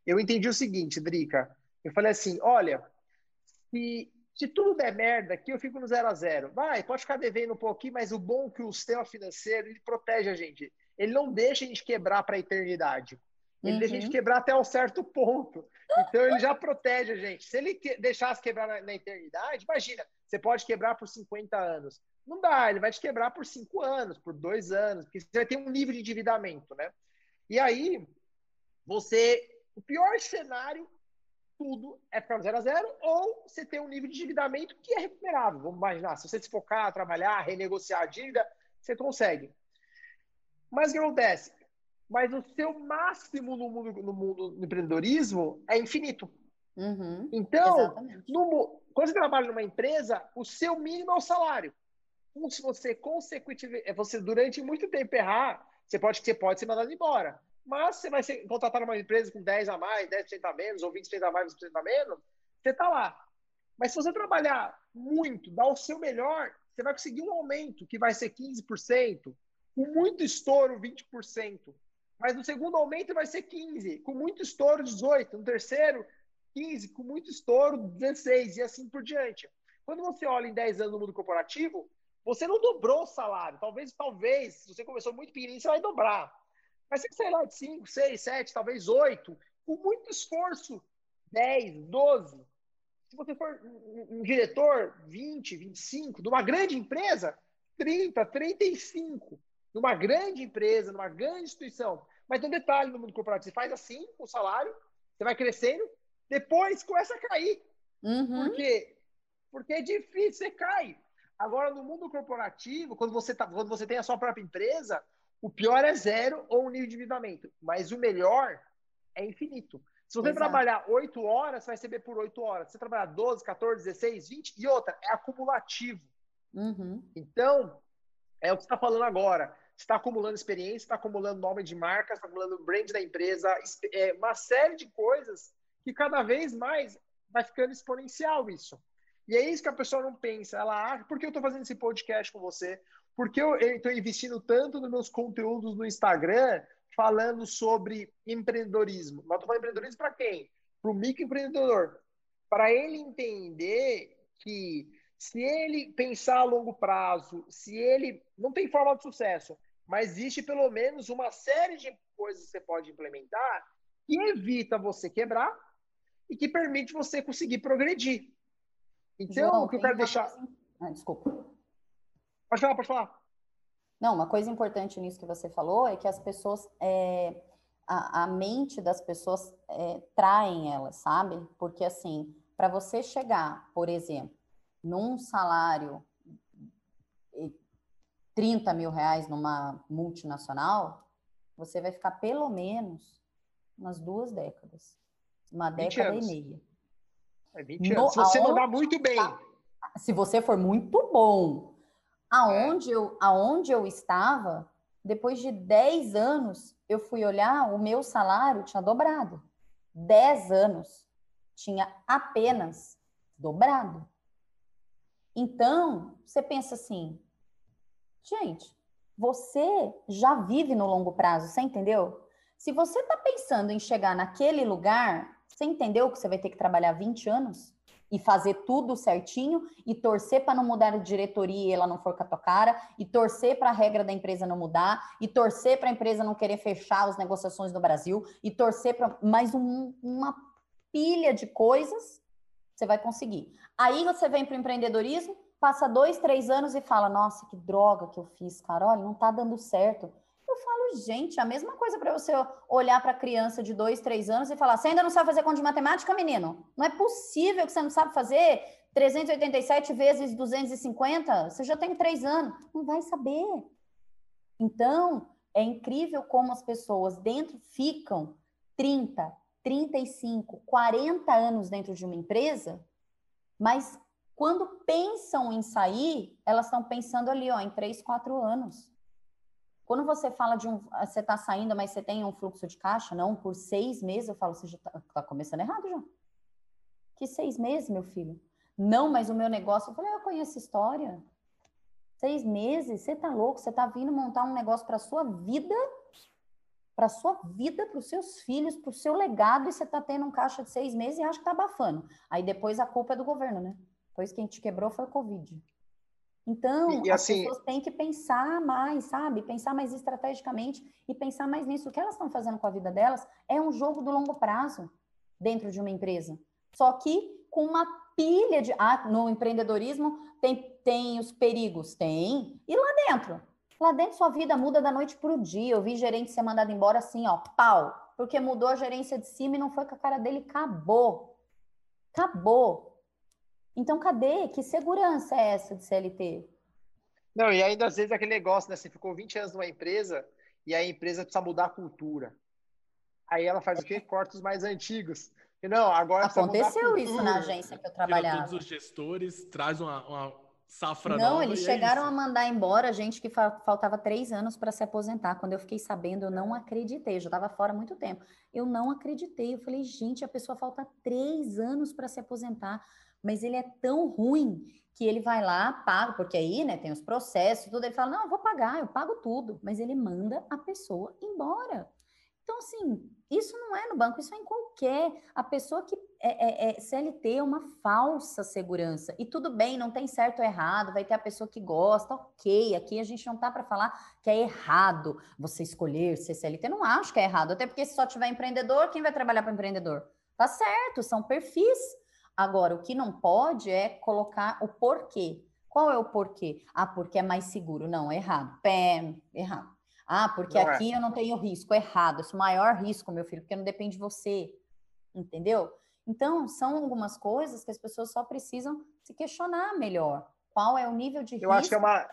eu entendi o seguinte, Drica. Eu falei assim, olha, se se tudo der merda aqui, eu fico no zero a zero. Vai, pode ficar devendo um pouquinho, mas o bom é que o sistema financeiro ele protege a gente. Ele não deixa a gente quebrar para a eternidade. Ele uhum. deixa a gente uhum. quebrar até um certo ponto. Então ele já protege a gente. Se ele que, deixasse quebrar na, na, eternidade, imagina, você pode quebrar por 50 anos. Não dá, ele vai te quebrar por 5 anos, por 2 anos, porque você vai ter um nível de endividamento, né? E aí, você. O pior cenário tudo é ficar no zero a zero, ou você tem um nível de endividamento que é recuperável. Vamos imaginar, se você se focar, trabalhar, renegociar a dívida, você consegue. Mas o que acontece? Mas o seu máximo no mundo, no mundo do empreendedorismo é infinito. Uhum, então, no, quando você trabalha numa empresa, o seu mínimo é o salário. Então, se você consecutivamente, é, você durante muito tempo errar, você pode, você pode ser mandado embora. Mas você vai ser contratado numa empresa com 10 a mais, 10% a menos, ou 20% a mais, 20% a menos, você está lá. Mas se você trabalhar muito, dar o seu melhor, você vai conseguir um aumento que vai ser 15%, com muito estouro, 20%. Mas no segundo aumento vai ser 15%, com muito estouro, 18%. No terceiro, 15%, com muito estouro, 16%, e assim por diante. Quando você olha em 10 anos no mundo corporativo, você não dobrou o salário. Talvez, talvez, se você começou muito pequenininho, você vai dobrar. Mas você sai lá de 5, 6, 7, talvez 8, com muito esforço, 10, 12. Se você for um diretor, 20, 25, de uma grande empresa, 30, 35. Numa grande empresa, numa grande instituição. Mas tem um detalhe no mundo corporativo: você faz assim, o salário, você vai crescendo, depois começa a cair. Uhum. Por quê? Porque é difícil, você cai. Agora, no mundo corporativo, quando você, tá, quando você tem a sua própria empresa, o pior é zero ou um nível de endividamento, mas o melhor é infinito. Se você Exato. trabalhar 8 horas, você vai receber por 8 horas. Se você trabalhar 12, 14, 16, 20, e outra, é acumulativo. Uhum. Então, é o que você está falando agora. Está acumulando experiência, está acumulando nome de marca, está acumulando brand da empresa, é uma série de coisas que cada vez mais vai ficando exponencial isso. E é isso que a pessoa não pensa. Ela acha, por que eu estou fazendo esse podcast com você? Porque eu estou investindo tanto nos meus conteúdos no Instagram falando sobre empreendedorismo. Mas estou falando empreendedorismo para quem? Para o microempreendedor. Para ele entender que se ele pensar a longo prazo, se ele não tem forma de sucesso, mas existe pelo menos uma série de coisas que você pode implementar que evita você quebrar e que permite você conseguir progredir. Então, João, o que eu quero deixar. Ah, desculpa. Pode falar, pode falar. Não, uma coisa importante nisso que você falou é que as pessoas, é, a, a, mente das pessoas é, traem elas, sabe? Porque assim, para você chegar, por exemplo, num salário 30 mil reais numa multinacional, você vai ficar pelo menos umas duas décadas. Uma década anos. e meia. É 20 no, anos. Se você mandar muito bem. Tá, se você for muito bom, Aonde, é. eu, aonde eu estava, depois de 10 anos, eu fui olhar, o meu salário tinha dobrado. 10 anos tinha apenas dobrado. Então, você pensa assim, gente, você já vive no longo prazo, você entendeu? Se você está pensando em chegar naquele lugar, você entendeu que você vai ter que trabalhar 20 anos? e fazer tudo certinho e torcer para não mudar de diretoria e ela não for com a tua cara, e torcer para a regra da empresa não mudar, e torcer para a empresa não querer fechar as negociações no Brasil, e torcer para mais um, uma pilha de coisas, você vai conseguir. Aí você vem para o empreendedorismo, passa dois, três anos e fala: Nossa, que droga que eu fiz, cara, olha, não tá dando certo. Eu falo, gente, a mesma coisa para você olhar para criança de dois, três anos e falar: Você ainda não sabe fazer conta de matemática, menino? Não é possível que você não sabe fazer 387 vezes 250? Você já tem três anos. Não vai saber. Então, é incrível como as pessoas dentro ficam 30, 35, 40 anos dentro de uma empresa, mas quando pensam em sair, elas estão pensando ali, ó, em 3, 4 anos. Quando você fala de um, você está saindo, mas você tem um fluxo de caixa, não, por seis meses, eu falo, você já está tá começando errado já. Que seis meses, meu filho? Não, mas o meu negócio, eu falei, eu conheço história. Seis meses? Você tá louco? Você tá vindo montar um negócio para sua vida, para sua vida, para os seus filhos, para o seu legado, e você tá tendo um caixa de seis meses e acha que tá abafando. Aí depois a culpa é do governo, né? Depois quem te quebrou foi o Covid. Então, e, as assim, pessoas têm que pensar mais, sabe? Pensar mais estrategicamente e pensar mais nisso. O que elas estão fazendo com a vida delas é um jogo do longo prazo dentro de uma empresa. Só que com uma pilha de. Ah, no empreendedorismo tem, tem os perigos? Tem. E lá dentro? Lá dentro sua vida muda da noite para o dia. Eu vi gerente ser mandado embora assim, ó, pau. Porque mudou a gerência de cima e não foi com a cara dele. Acabou. Acabou. Então, cadê? Que segurança é essa de CLT? Não, e ainda às vezes aquele negócio, né? Você ficou 20 anos numa empresa e a empresa precisa mudar a cultura. Aí ela faz o quê? Corta os mais antigos. Não, agora aconteceu isso na agência que eu trabalhava. todos os gestores, traz uma, uma safra Não, nova, eles chegaram é a mandar embora gente que faltava três anos para se aposentar. Quando eu fiquei sabendo, eu não acreditei. Eu já estava fora há muito tempo. Eu não acreditei. Eu falei, gente, a pessoa falta três anos para se aposentar, mas ele é tão ruim que ele vai lá, paga, porque aí, né, tem os processos, tudo. Ele fala, não, eu vou pagar, eu pago tudo, mas ele manda a pessoa embora. Então, assim, isso não é no banco, isso é em qualquer. A pessoa que é, é, é, CLT é uma falsa segurança. E tudo bem, não tem certo ou errado, vai ter a pessoa que gosta, ok. Aqui a gente não tá para falar que é errado você escolher ser CLT. Eu não acho que é errado, até porque se só tiver empreendedor, quem vai trabalhar para empreendedor? Tá certo, são perfis. Agora, o que não pode é colocar o porquê. Qual é o porquê? Ah, porque é mais seguro. Não, é errado. Pé, errado. Ah, porque não é. aqui é. eu não tenho risco. Errado. Esse o maior risco, meu filho, porque não depende de você. Entendeu? Então, são algumas coisas que as pessoas só precisam se questionar melhor. Qual é o nível de eu risco? Eu acho que é uma,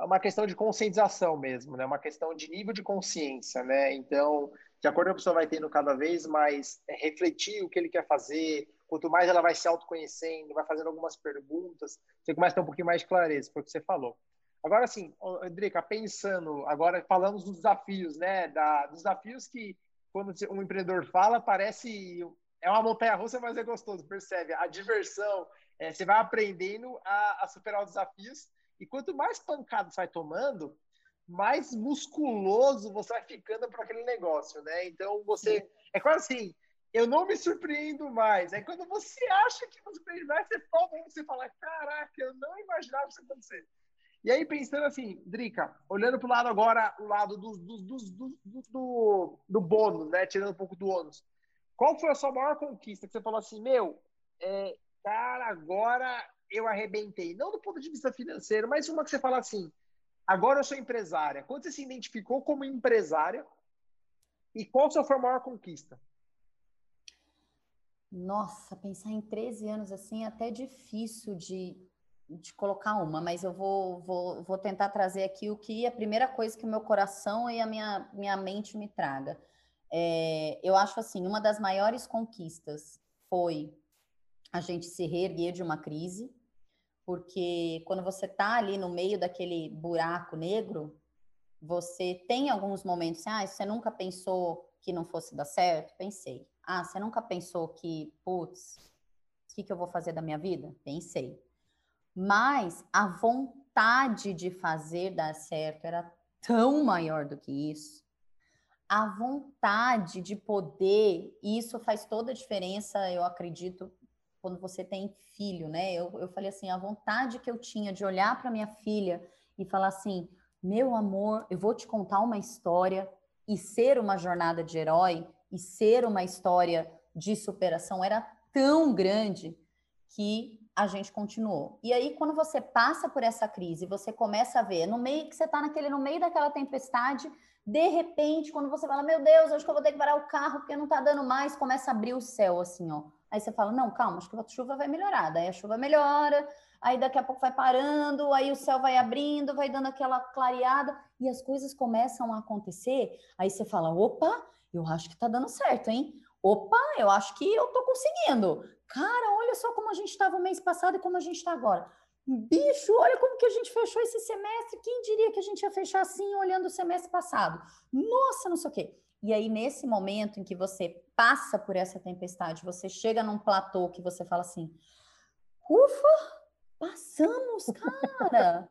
é uma questão de conscientização mesmo, né? Uma questão de nível de consciência, né? Então, de acordo com a pessoa vai tendo cada vez mais é, refletir o que ele quer fazer, quanto mais ela vai se autoconhecendo, vai fazendo algumas perguntas, você começa a ter um pouquinho mais de clareza, foi o que você falou. Agora, assim, Andrica, pensando, agora falamos dos desafios, né? Da, dos desafios que, quando um empreendedor fala, parece. É uma montanha russa, mas é gostoso, percebe? A diversão, é, você vai aprendendo a, a, superar os desafios, e quanto mais pancada você vai tomando, mais musculoso você vai ficando para aquele negócio, né? Então, você. É quase assim, eu não me surpreendo mais. Aí quando você acha que você surpreende mais, você fala, você fala, caraca, eu não imaginava isso acontecer. E aí, pensando assim, Drica, olhando para o lado agora, o lado do, do, do, do, bônus, né? Tirando um pouco do ônus. Qual foi a sua maior conquista? Que você falou assim, meu, é, cara, agora eu arrebentei. Não do ponto de vista financeiro, mas uma que você fala assim, agora eu sou empresária. Quando você se identificou como empresária e qual foi a sua maior conquista? Nossa, pensar em 13 anos assim é até difícil de de colocar uma, mas eu vou, vou, vou tentar trazer aqui o que a primeira coisa que o meu coração e a minha, minha mente me traga. É, eu acho assim, uma das maiores conquistas foi a gente se reerguer de uma crise, porque quando você está ali no meio daquele buraco negro, você tem alguns momentos assim, ah, você nunca pensou que não fosse dar certo? Pensei. Ah, você nunca pensou que, putz, o que, que eu vou fazer da minha vida? Pensei mas a vontade de fazer dar certo era tão maior do que isso. A vontade de poder, isso faz toda a diferença, eu acredito, quando você tem filho, né? Eu, eu falei assim: a vontade que eu tinha de olhar para minha filha e falar assim: meu amor, eu vou te contar uma história e ser uma jornada de herói e ser uma história de superação era tão grande que a gente continuou. E aí, quando você passa por essa crise, você começa a ver, no meio que você está naquele, no meio daquela tempestade, de repente, quando você fala, meu Deus, acho que eu vou ter que parar o carro porque não está dando mais, começa a abrir o céu, assim, ó. Aí você fala, não, calma, acho que a chuva vai melhorar. Daí a chuva melhora, aí daqui a pouco vai parando, aí o céu vai abrindo, vai dando aquela clareada, e as coisas começam a acontecer. Aí você fala, opa, eu acho que tá dando certo, hein? Opa, eu acho que eu tô conseguindo. Cara, olha só como a gente estava o mês passado e como a gente está agora. Bicho, olha como que a gente fechou esse semestre. Quem diria que a gente ia fechar assim olhando o semestre passado? Nossa, não sei o quê. E aí, nesse momento em que você passa por essa tempestade, você chega num platô que você fala assim: ufa, passamos, cara!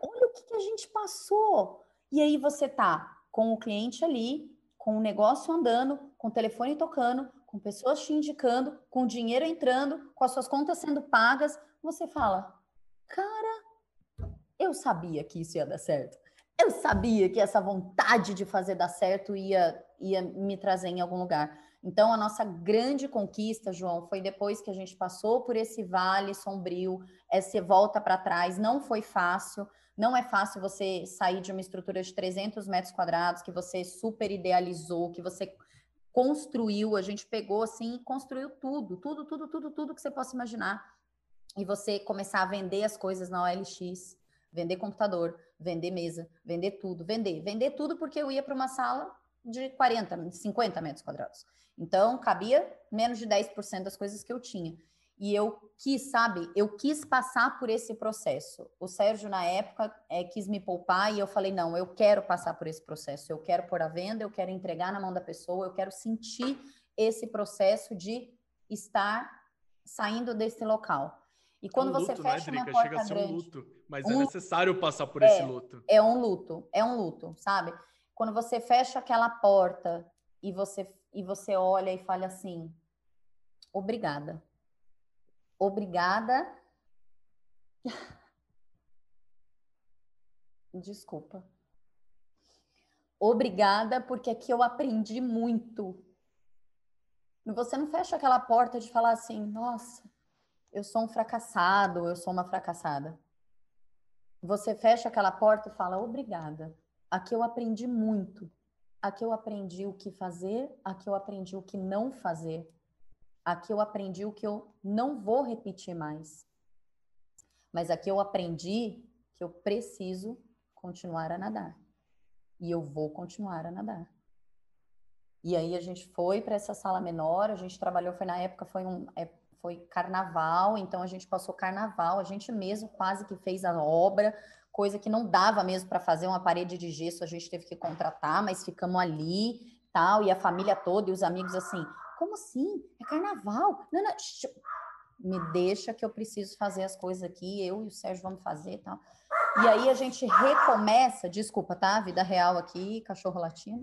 Olha o que, que a gente passou. E aí você tá com o cliente ali, com o negócio andando, com o telefone tocando, com pessoas te indicando, com dinheiro entrando, com as suas contas sendo pagas, você fala: cara, eu sabia que isso ia dar certo. Eu sabia que essa vontade de fazer dar certo ia, ia me trazer em algum lugar. Então, a nossa grande conquista, João, foi depois que a gente passou por esse vale sombrio, essa volta para trás. Não foi fácil. Não é fácil você sair de uma estrutura de 300 metros quadrados que você super idealizou, que você construiu, a gente pegou assim, construiu tudo, tudo, tudo, tudo, tudo que você possa imaginar. E você começar a vender as coisas na OLX, vender computador, vender mesa, vender tudo, vender, vender tudo porque eu ia para uma sala de 40, 50 metros quadrados. Então, cabia menos de 10% das coisas que eu tinha. E eu quis, sabe, eu quis passar por esse processo. O Sérgio, na época, é, quis me poupar e eu falei: não, eu quero passar por esse processo, eu quero pôr a venda, eu quero entregar na mão da pessoa, eu quero sentir esse processo de estar saindo desse local. E quando é um você luto, né, fecha né, uma porta Chega a ser grande, um luto, mas é um, é necessário passar por é, esse luto. É um luto, é um luto, sabe? Quando você fecha aquela porta e você e você olha e fala assim: obrigada Obrigada. Desculpa. Obrigada, porque aqui eu aprendi muito. Você não fecha aquela porta de falar assim, nossa, eu sou um fracassado, eu sou uma fracassada. Você fecha aquela porta e fala, obrigada. Aqui eu aprendi muito. Aqui eu aprendi o que fazer, aqui eu aprendi o que não fazer. Aqui eu aprendi o que eu não vou repetir mais. Mas aqui eu aprendi que eu preciso continuar a nadar. E eu vou continuar a nadar. E aí a gente foi para essa sala menor, a gente trabalhou, foi na época, foi um é, foi carnaval, então a gente passou carnaval, a gente mesmo quase que fez a obra, coisa que não dava mesmo para fazer uma parede de gesso, a gente teve que contratar, mas ficamos ali, tal, e a família toda e os amigos assim, como assim? É carnaval? Não, não. Me deixa que eu preciso fazer as coisas aqui, eu e o Sérgio vamos fazer e tal. E aí a gente recomeça, desculpa, tá? Vida real aqui, cachorro latino.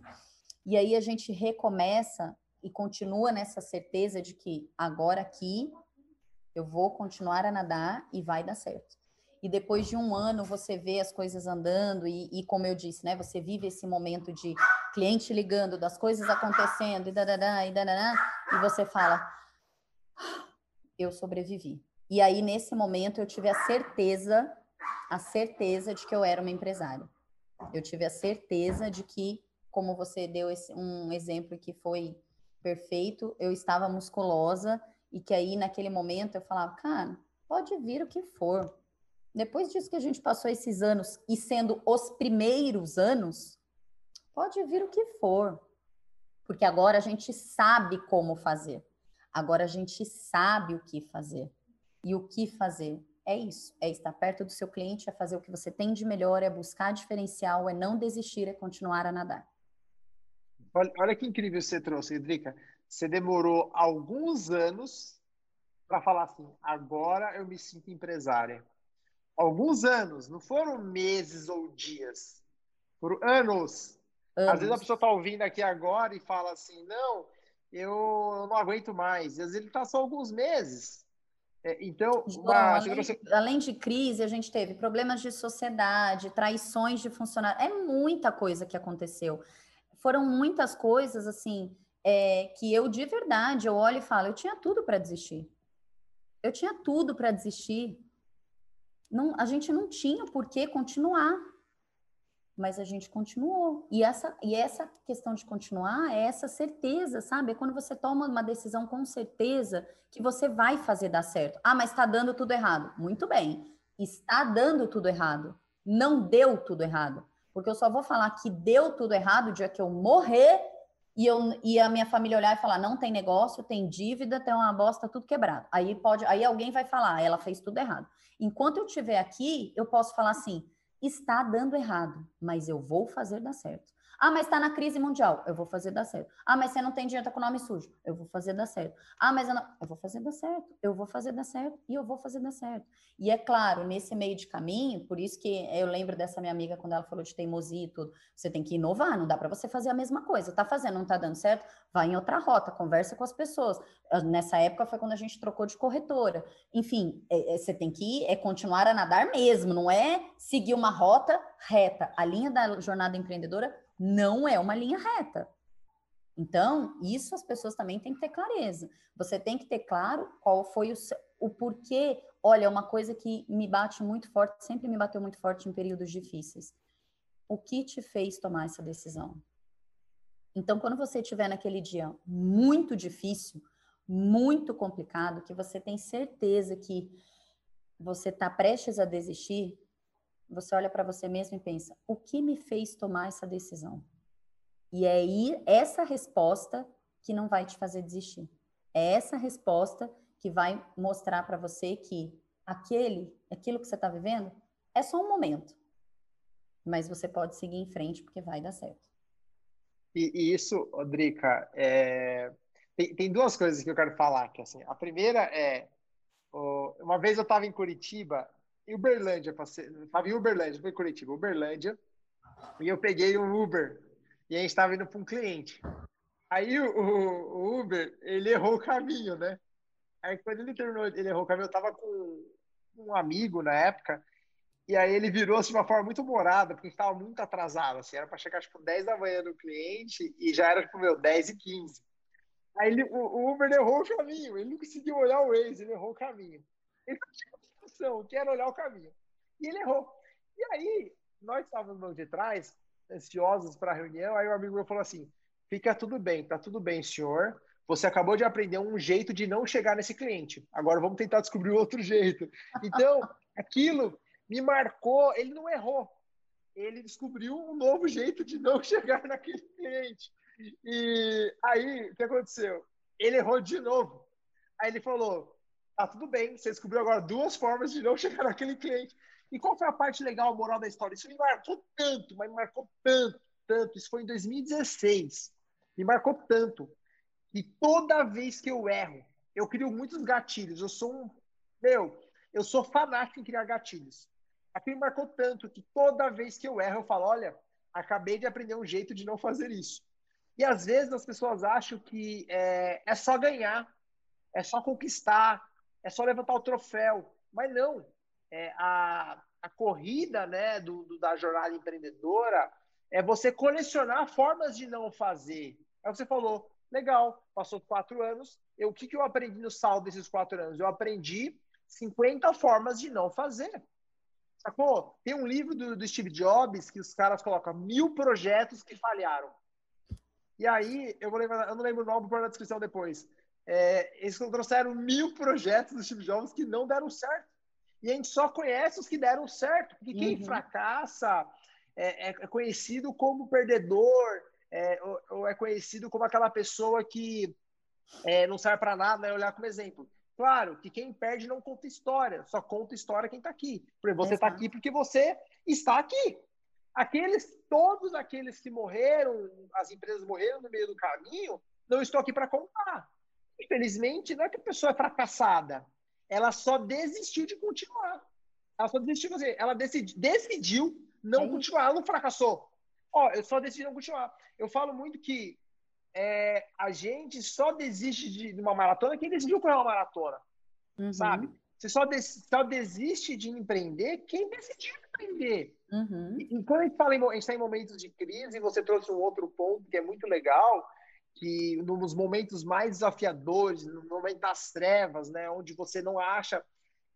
E aí a gente recomeça e continua nessa certeza de que agora aqui eu vou continuar a nadar e vai dar certo. E depois de um ano você vê as coisas andando e, e como eu disse, né? Você vive esse momento de cliente ligando, das coisas acontecendo, e, dadadá, e, dadadá, e você fala, ah, eu sobrevivi. E aí, nesse momento, eu tive a certeza, a certeza de que eu era uma empresária. Eu tive a certeza de que, como você deu esse, um exemplo que foi perfeito, eu estava musculosa e que aí, naquele momento, eu falava, cara, pode vir o que for. Depois disso que a gente passou esses anos e sendo os primeiros anos, Pode vir o que for, porque agora a gente sabe como fazer. Agora a gente sabe o que fazer. E o que fazer? É isso, é estar perto do seu cliente, é fazer o que você tem de melhor, é buscar diferencial, é não desistir, é continuar a nadar. Olha, olha que incrível você trouxe, Edrica. Você demorou alguns anos para falar assim: agora eu me sinto empresária. Alguns anos, não foram meses ou dias, foram anos. Anos. Às vezes a pessoa está ouvindo aqui agora e fala assim, não, eu não aguento mais. Às vezes ele está só alguns meses. É, então, uma... além, de, além, de, crise, a gente teve problemas de sociedade, traições de funcionário. É muita coisa que aconteceu. Foram muitas coisas, assim, é, que eu, de verdade, eu olho e falo, eu tinha tudo para desistir. Eu tinha tudo para desistir. Não, a gente não tinha por que continuar mas a gente continuou. E essa, e essa questão de continuar é essa certeza, sabe? É quando você toma uma decisão com certeza que você vai fazer dar certo. Ah, mas está dando tudo errado. Muito bem, está dando tudo errado. Não deu tudo errado. Porque eu só vou falar que deu tudo errado o dia que eu morrer e, eu, e a minha família olhar e falar: não tem negócio, tem dívida, tem uma bosta, tudo quebrado. Aí pode, aí alguém vai falar, ela fez tudo errado. Enquanto eu estiver aqui, eu posso falar assim: está dando errado, mas eu vou fazer dar certo. Ah, mas está na crise mundial. Eu vou fazer dar certo. Ah, mas você não tem dinheiro, tá com o nome sujo. Eu vou fazer dar certo. Ah, mas eu não. Eu vou fazer dar certo. Eu vou fazer dar certo. E eu vou fazer dar certo. E é claro, nesse meio de caminho, por isso que eu lembro dessa minha amiga quando ela falou de teimosia e tudo. Você tem que inovar, não dá para você fazer a mesma coisa. Tá fazendo, não tá dando certo? Vai em outra rota, conversa com as pessoas. Ah, nessa época foi quando a gente trocou de corretora. Enfim, é, é, você tem que ir, é continuar a nadar mesmo, não é seguir uma rota reta. A linha da jornada empreendedora não é uma linha reta. Então, isso as pessoas também têm que ter clareza. Você tem que ter claro qual foi o, o porquê. Olha, uma coisa que me bate muito forte, sempre me bateu muito forte em períodos difíceis. O que te fez tomar essa decisão? Então, quando você estiver naquele dia muito difícil, muito complicado, que você tem certeza que você está prestes a desistir, você olha para você mesmo e pensa: o que me fez tomar essa decisão? E é essa resposta que não vai te fazer desistir. É essa resposta que vai mostrar para você que aquele, aquilo que você está vivendo, é só um momento. Mas você pode seguir em frente porque vai dar certo. E, isso, Drica, é... tem, tem, duas coisas que eu quero falar. Que, assim, a primeira é, uma vez eu estava em Curitiba Uberlândia, passei, estava em Uberlândia, foi Curitiba, Uberlândia, e eu peguei um Uber, e a gente estava indo para um cliente. Aí o, o, Uber, ele errou o caminho, né? Aí quando ele terminou, ele errou o caminho, eu estava com um amigo na época, e aí ele virou assim, de uma forma muito morada, porque estava muito atrasado, assim, era para chegar tipo 10 da manhã no cliente, e já era tipo, meu, 10 e 15. Aí ele, o, o Uber errou o caminho, ele não conseguiu olhar o Waze, ele errou o caminho. Ele solução, que era olhar o caminho. E ele errou. E aí, nós estávamos no de trás, ansiosos para a reunião, aí o amigo meu falou assim, fica tudo bem, tá tudo bem, senhor, você acabou de aprender um jeito de não chegar nesse cliente. Agora vamos tentar descobrir outro jeito. Então, aquilo me marcou, ele não errou. Ele descobriu um novo jeito de não chegar naquele cliente. E aí, o que aconteceu? Ele errou de novo. Aí ele falou: Tá tudo bem, você descobriu agora duas formas de não chegar naquele cliente. E qual foi a parte legal, moral da história? Isso me marcou tanto, mas me marcou tanto, tanto. Isso foi em 2016. Me marcou tanto. E toda vez que eu erro, eu crio muitos gatilhos. Eu sou um. Meu, eu sou fanático em criar gatilhos. Aquilo me marcou tanto que toda vez que eu erro, eu falo: olha, acabei de aprender um jeito de não fazer isso. E às vezes as pessoas acham que é, é só ganhar, é só conquistar, é só levantar o troféu. Mas não. É, a, a corrida né, do, do, da jornada empreendedora é você colecionar formas de não fazer. Aí você falou, legal, passou quatro anos, eu, o que, que eu aprendi no saldo desses quatro anos? Eu aprendi 50 formas de não fazer. Sacou? Tem um livro do, do Steve Jobs que os caras colocam mil projetos que falharam. E aí, eu, vou lembrar, eu não lembro o nome, vou pôr na descrição depois é, eles trouxeram mil projetos do Steve Jobs que não deram certo. E a gente só conhece os que deram certo, porque quem uhum. fracassa é, é, conhecido como perdedor, é, ou, ou, é conhecido como aquela pessoa que é, não serve para nada, é olhar como exemplo. Claro que quem perde não conta história, só conta história quem está aqui. Porque você está aqui porque você está aqui. Aqueles, todos aqueles que morreram, as empresas morreram no meio do caminho, não estou aqui para contar. Infelizmente, não é que a pessoa é fracassada. Ela só desistiu de continuar. Ela só desistiu, assim, ela decidi, decidiu não é continuar, ela não fracassou. Ó, eu só decidi não continuar. Eu falo muito que é, a gente só desiste de, de, uma maratona quem decidiu correr uma maratona, uhum. sabe? Você só, só desiste de empreender quem decidiu empreender. Uhum. E, e quando a gente fala em, a gente está em momentos de crise, você trouxe um outro ponto que é muito legal, que nos momentos mais desafiadores, no momento das trevas, né, onde você não acha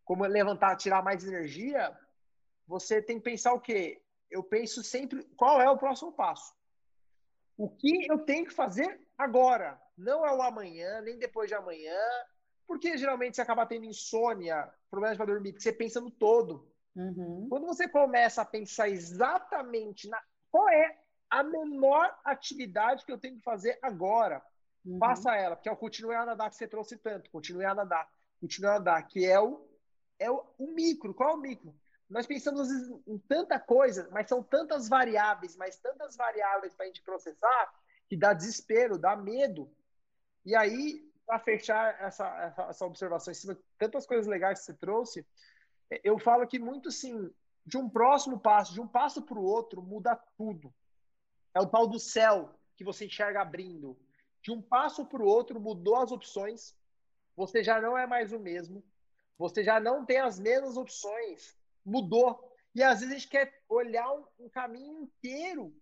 como levantar, tirar mais energia, você tem que pensar o quê? Eu penso sempre qual é o próximo passo. O que eu tenho que fazer agora? Não é o amanhã, nem depois de amanhã, porque geralmente você acaba tendo insônia, problemas para dormir, porque você pensa no todo. Uhum. Quando você começa a pensar exatamente na qual é a menor atividade que eu tenho que fazer agora, uhum. faça ela, porque é o continue a nadar que você trouxe tanto, continue a nadar, continue a nadar, que é o, é o, o micro. Qual é o micro? Nós pensamos em tanta coisa, mas são tantas variáveis, mas tantas variáveis para a gente processar, que dá desespero, dá medo. E aí, para fechar essa, essa observação em cima tantas coisas legais que você trouxe, eu falo que muito sim, de um próximo passo, de um passo para o outro, muda tudo. É o tal do céu que você enxerga abrindo. De um passo para o outro, mudou as opções. Você já não é mais o mesmo. Você já não tem as mesmas opções. Mudou. E às vezes a gente quer olhar um, um caminho inteiro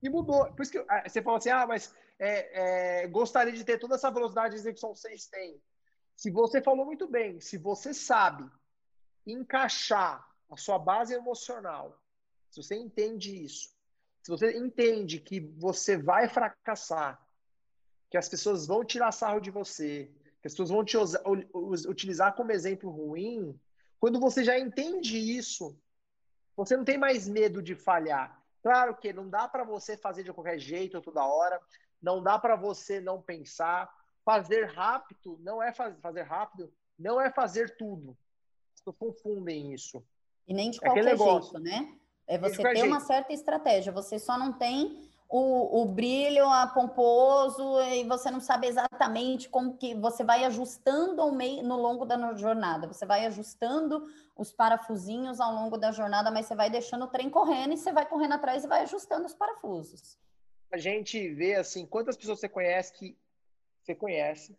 e mudou. Por isso que ah, você falou assim: ah, mas é, é, gostaria de ter toda essa velocidade de execução que vocês têm. Se você falou muito bem, se você sabe encaixar a sua base emocional, se você entende isso, se você entende que você vai fracassar, que as pessoas vão tirar sarro de você, que as pessoas vão te usar, utilizar como exemplo ruim, quando você já entende isso, você não tem mais medo de falhar. Claro que não dá para você fazer de qualquer jeito toda hora, não dá para você não pensar. Fazer rápido não é faz, fazer rápido, não é fazer tudo. Pessoas confundem isso. E nem de é qualquer jeito, né? É você ter uma certa estratégia. Você só não tem o, o brilho a pomposo e você não sabe exatamente como que você vai ajustando ao meio, no longo da jornada. Você vai ajustando os parafusinhos ao longo da jornada, mas você vai deixando o trem correndo e você vai correndo atrás e vai ajustando os parafusos. A gente vê assim, quantas pessoas você conhece que você conhece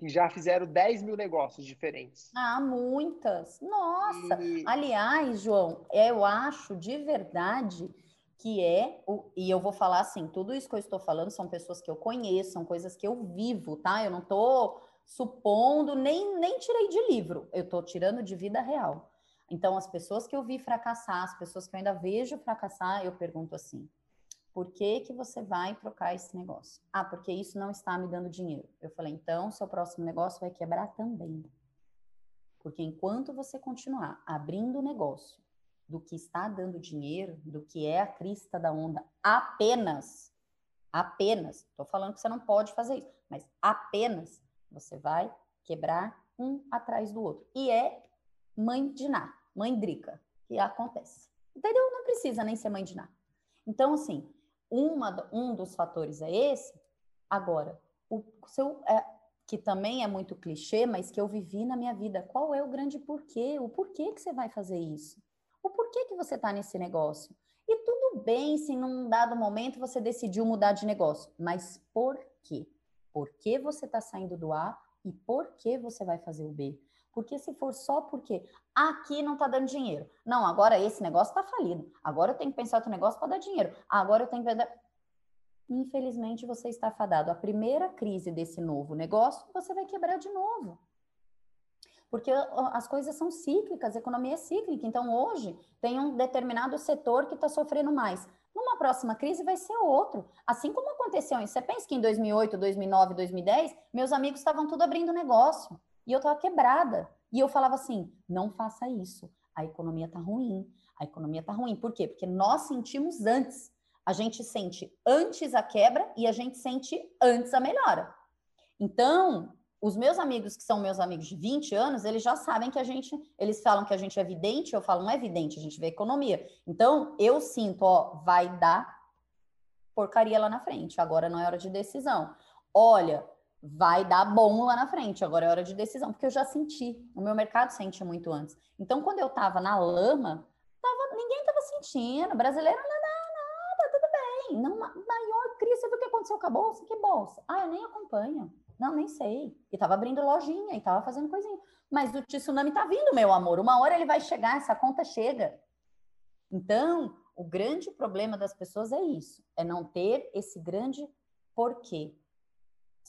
que já fizeram 10 mil negócios diferentes. Ah, muitas! Nossa! E... Aliás, João, eu acho de verdade que é, o, e eu vou falar assim, tudo isso que eu estou falando são pessoas que eu conheço, são coisas que eu vivo, tá? Eu não estou supondo, nem, nem tirei de livro, eu estou tirando de vida real. Então, as pessoas que eu vi fracassar, as pessoas que eu ainda vejo fracassar, eu pergunto assim, por que, que você vai trocar esse negócio? Ah, porque isso não está me dando dinheiro. Eu falei, então, seu próximo negócio vai quebrar também. Porque enquanto você continuar abrindo o negócio do que está dando dinheiro, do que é a crista da onda, apenas, apenas, estou falando que você não pode fazer isso, mas apenas você vai quebrar um atrás do outro. E é mãe de Ná, mãe Drica, que acontece. Entendeu? Não precisa nem ser mãe de Ná. Então, assim, uma, um dos fatores é esse. Agora, o seu, é, que também é muito clichê, mas que eu vivi na minha vida. Qual é o grande porquê? O porquê que você vai fazer isso? O porquê que você está nesse negócio? E tudo bem se num dado momento você decidiu mudar de negócio, mas por quê? Por que você está saindo do A e por que você vai fazer o B? Porque se for só porque aqui não está dando dinheiro. Não, agora esse negócio está falido. Agora eu tenho que pensar outro negócio para dar dinheiro. Agora eu tenho que. Infelizmente você está fadado. A primeira crise desse novo negócio, você vai quebrar de novo. Porque as coisas são cíclicas, a economia é cíclica. Então, hoje, tem um determinado setor que está sofrendo mais. Numa próxima crise vai ser outro. Assim como aconteceu, você pensa que em 2008, 2009, 2010, meus amigos estavam tudo abrindo negócio e eu estava quebrada. E eu falava assim: não faça isso, a economia está ruim, a economia está ruim. Por quê? Porque nós sentimos antes. A gente sente antes a quebra e a gente sente antes a melhora. Então, os meus amigos, que são meus amigos de 20 anos, eles já sabem que a gente, eles falam que a gente é vidente, eu falo, não é vidente, a gente vê economia. Então, eu sinto, ó, vai dar porcaria lá na frente, agora não é hora de decisão. Olha, vai dar bom lá na frente. Agora é hora de decisão, porque eu já senti. O meu mercado sente muito antes. Então, quando eu estava na lama, tava, ninguém estava sentindo. Brasileiro, não, tá tudo bem. Não, maior crise, você viu o que aconteceu com a bolsa? Que bolsa? Ah, eu nem acompanho. Não, nem sei. E tava abrindo lojinha e tava fazendo coisinha. Mas o tsunami tá vindo, meu amor. Uma hora ele vai chegar, essa conta chega. Então, o grande problema das pessoas é isso, é não ter esse grande porquê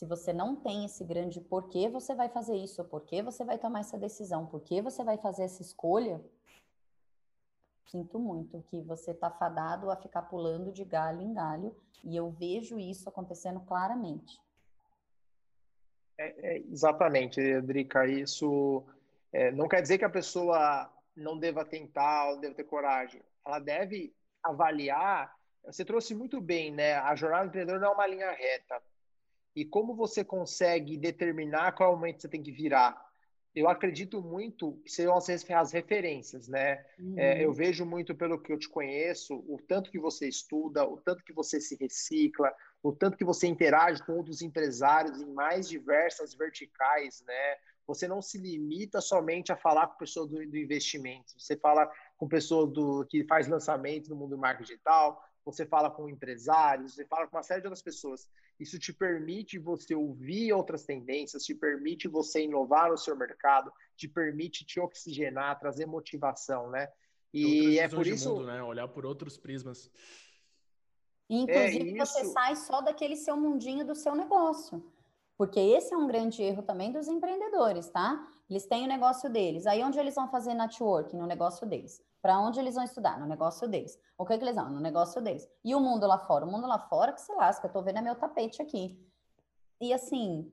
Se você não tem esse grande porquê você vai fazer isso, porquê você vai tomar essa decisão, porquê você vai fazer essa escolha, sinto muito que você está fadado a ficar pulando de galho em galho e eu vejo isso acontecendo claramente. É, é, exatamente, Drica. Isso é, não quer dizer que a pessoa não deva tentar ou deva ter coragem. Ela deve avaliar. Você trouxe muito bem, né? A jornada do empreendedor não é uma linha reta e como você consegue determinar qual momento você tem que virar? Eu acredito muito que seriam as referências, né? Uhum. É, eu vejo muito pelo que eu te conheço, o tanto que você estuda, o tanto que você se recicla, o tanto que você interage com outros empresários em mais diversas verticais, né? Você não se limita somente a falar com pessoas do, do investimento. Você fala com pessoas do, que faz lançamento no mundo do marketing digital, você fala com empresários, você fala com uma série de outras pessoas. Isso te permite você ouvir outras tendências, te permite você inovar no seu mercado, te permite te oxigenar, trazer motivação, né? E é por isso, mundo, né? Olhar por outros prismas. Inclusive, é você sai só daquele seu mundinho do seu negócio. Porque esse é um grande erro também dos empreendedores, tá? Eles têm o negócio deles. Aí onde eles vão fazer networking? No negócio deles. Para onde eles vão estudar? No negócio deles. O que, que eles vão? No negócio deles. E o mundo lá fora? O mundo lá fora que se lasca, eu tô vendo é meu tapete aqui. E assim,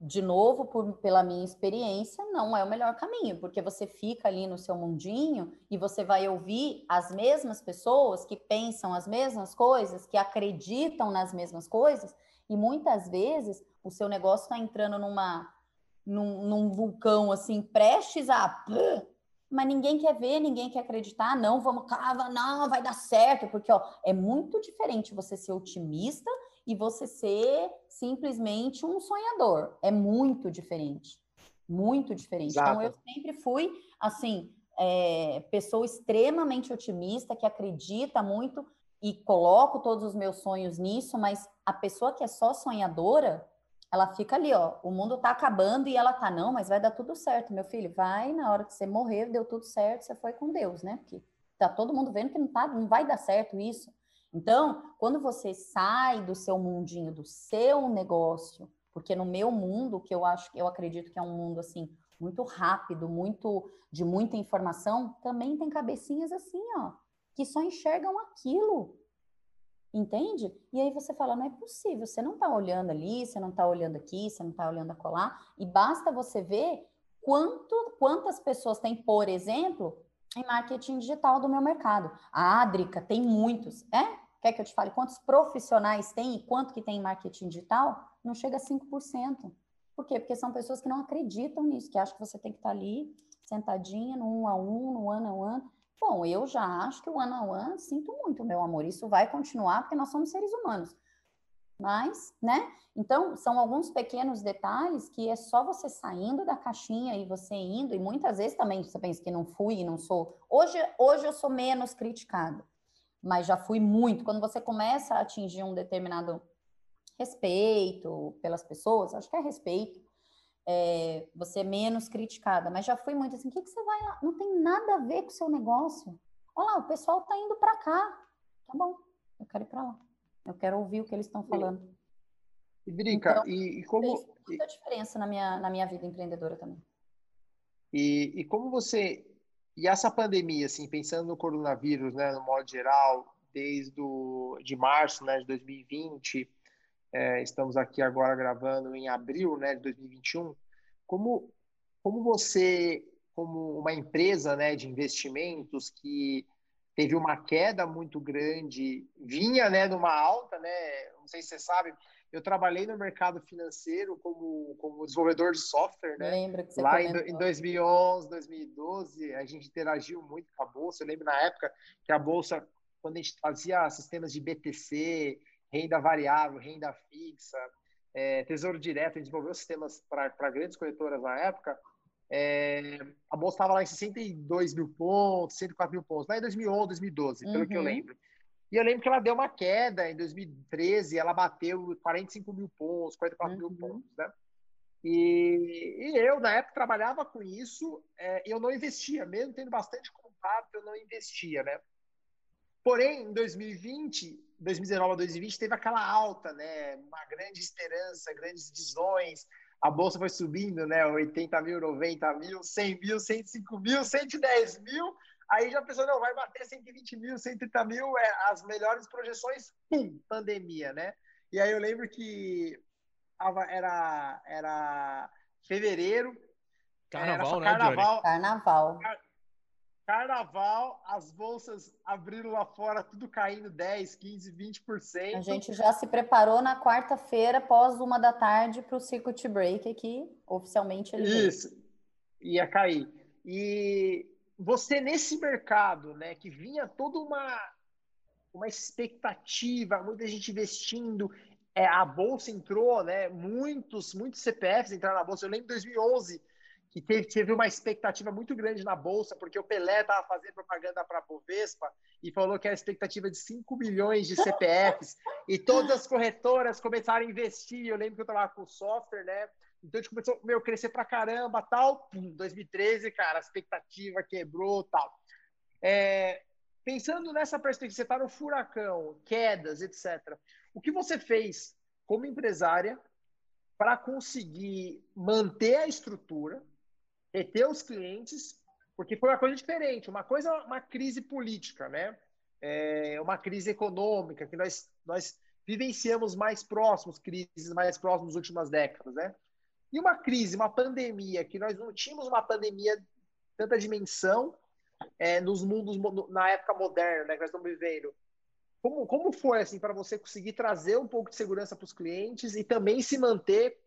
de novo, por, pela minha experiência, não é o melhor caminho, porque você fica ali no seu mundinho e você vai ouvir as mesmas pessoas que pensam as mesmas coisas, que acreditam nas mesmas coisas, e muitas vezes o seu negócio está entrando numa, num, num vulcão assim, prestes a mas ninguém quer ver, ninguém quer acreditar, não, vamos, cava, não, vai dar certo, porque ó, é muito diferente você ser otimista e você ser simplesmente um sonhador. É muito diferente. Muito diferente. Exato. Então, eu sempre fui, assim, é, pessoa extremamente otimista, que acredita muito e coloco todos os meus sonhos nisso, mas a pessoa que é só sonhadora, ela fica ali, ó, o mundo tá acabando e ela tá, não, mas vai dar tudo certo, meu filho, vai, na hora que você morrer, deu tudo certo, você foi com Deus, né? Porque tá todo mundo vendo que não, tá, não vai dar certo isso. Então, quando você sai do seu mundinho, do seu negócio, porque no meu mundo, que eu acho, eu acredito que é um mundo assim, muito rápido, muito de muita informação, também tem cabecinhas assim, ó, que só enxergam aquilo. Entende? E aí você fala, não é possível, você não está olhando ali, você não está olhando aqui, você não está olhando acolá, e basta você ver quanto, quantas pessoas tem, por exemplo, em marketing digital do meu mercado. A Adrica tem muitos, é? Quer que eu te fale quantos profissionais tem e quanto que tem em marketing digital? Não chega a 5%. Por quê? Porque são pessoas que não acreditam nisso, que acham que você tem que estar tá ali, sentadinha, no um a um, no ano a ano. Bom, eu já acho que o one on one, sinto muito, meu amor, isso vai continuar porque nós somos seres humanos. Mas, né? Então, são alguns pequenos detalhes que é só você saindo da caixinha e você indo, e muitas vezes também você pensa que não fui e não sou. Hoje, hoje eu sou menos criticada, mas já fui muito. Quando você começa a atingir um determinado respeito pelas pessoas, acho que é respeito, é, você é menos criticada, mas já fui muito assim, o que, que você vai lá? Não tem nada a ver com o seu negócio. Olha lá, o pessoal tá indo para cá. Tá bom, eu quero ir para lá. Eu quero ouvir o que eles estão falando. E, Drica, então, e, e, como... Fez muita diferença na minha, na minha vida empreendedora também. E, e como você... E essa pandemia, assim, pensando no coronavírus, né, no modo geral, desde o, de março né, de 2020 é, estamos aqui agora gravando em abril né, de 2021. Como, como você, como uma empresa né, de investimentos que teve uma queda muito grande, vinha né, numa alta, né, não sei se você sabe, eu trabalhei no mercado financeiro como, como desenvolvedor de software, né? Lembra que você Lá em, em 2011, 2012, a gente interagiu muito com a bolsa. Eu lembro na época que a bolsa, quando a gente fazia sistemas de BTC, renda variável, renda fixa, é, tesouro direto, a gente desenvolveu sistemas para grandes corretoras na época. É, a bolsa estava lá em 62 mil pontos, 104 mil pontos, lá em 2011, 2012, pelo uhum. que eu uhum. lembro. E eu lembro que ela deu uma queda em 2013, ela bateu 45 mil pontos, 44 uhum. mil pontos, né? E, e, eu, na época, trabalhava com isso, é, eu não investia, mesmo tendo bastante contato, eu não investia, né? Porém, em 2020, 2019 a 2020, teve aquela alta, né? Uma grande esperança, grandes visões. A bolsa foi subindo, né? 80 mil, 90 mil, 100 mil, 105 mil, 110 mil. Aí já pensou, não, vai bater 120 mil, 130 mil, é, as melhores projeções, pum, pandemia, né? E aí eu lembro que era, era fevereiro. Carnaval, era né, carnaval, Johnny? Carnaval. Carnaval, as bolsas abriram lá fora, tudo caindo 10, 15, 20%. A gente já se preparou na quarta-feira, pós uma da tarde, para o circuit break aqui, oficialmente. Ele Isso, veio. ia cair. E você, nesse mercado, né, que vinha toda uma, uma expectativa, muita gente investindo, é, a bolsa entrou, né, muitos, muitos CPFs entraram na bolsa. Eu lembro em 2011 que teve, teve uma expectativa muito grande na Bolsa, porque o Pelé estava fazendo propaganda para a Bovespa e falou que era expectativa de 5 milhões de CPFs, e todas as corretoras começaram a investir. Eu lembro que eu trabalhava com software, né? Então a gente começou meu, crescer para caramba, tal. Pum, 2013, cara, a expectativa quebrou, tal. É, pensando nessa perspectiva, você está no furacão, quedas, etc. O que você fez como empresária para conseguir manter a estrutura, reter os clientes, porque foi uma coisa diferente. Uma coisa é uma crise política, né? É uma crise econômica que nós, nós vivenciamos mais próximos, crises mais próximas nas últimas décadas, né? E uma crise, uma pandemia, que nós não tínhamos uma pandemia tanta dimensão é, nos mundos na época moderna, né, que nós estamos vivendo. Como, como foi assim para você conseguir trazer um pouco de segurança para os clientes e também se manter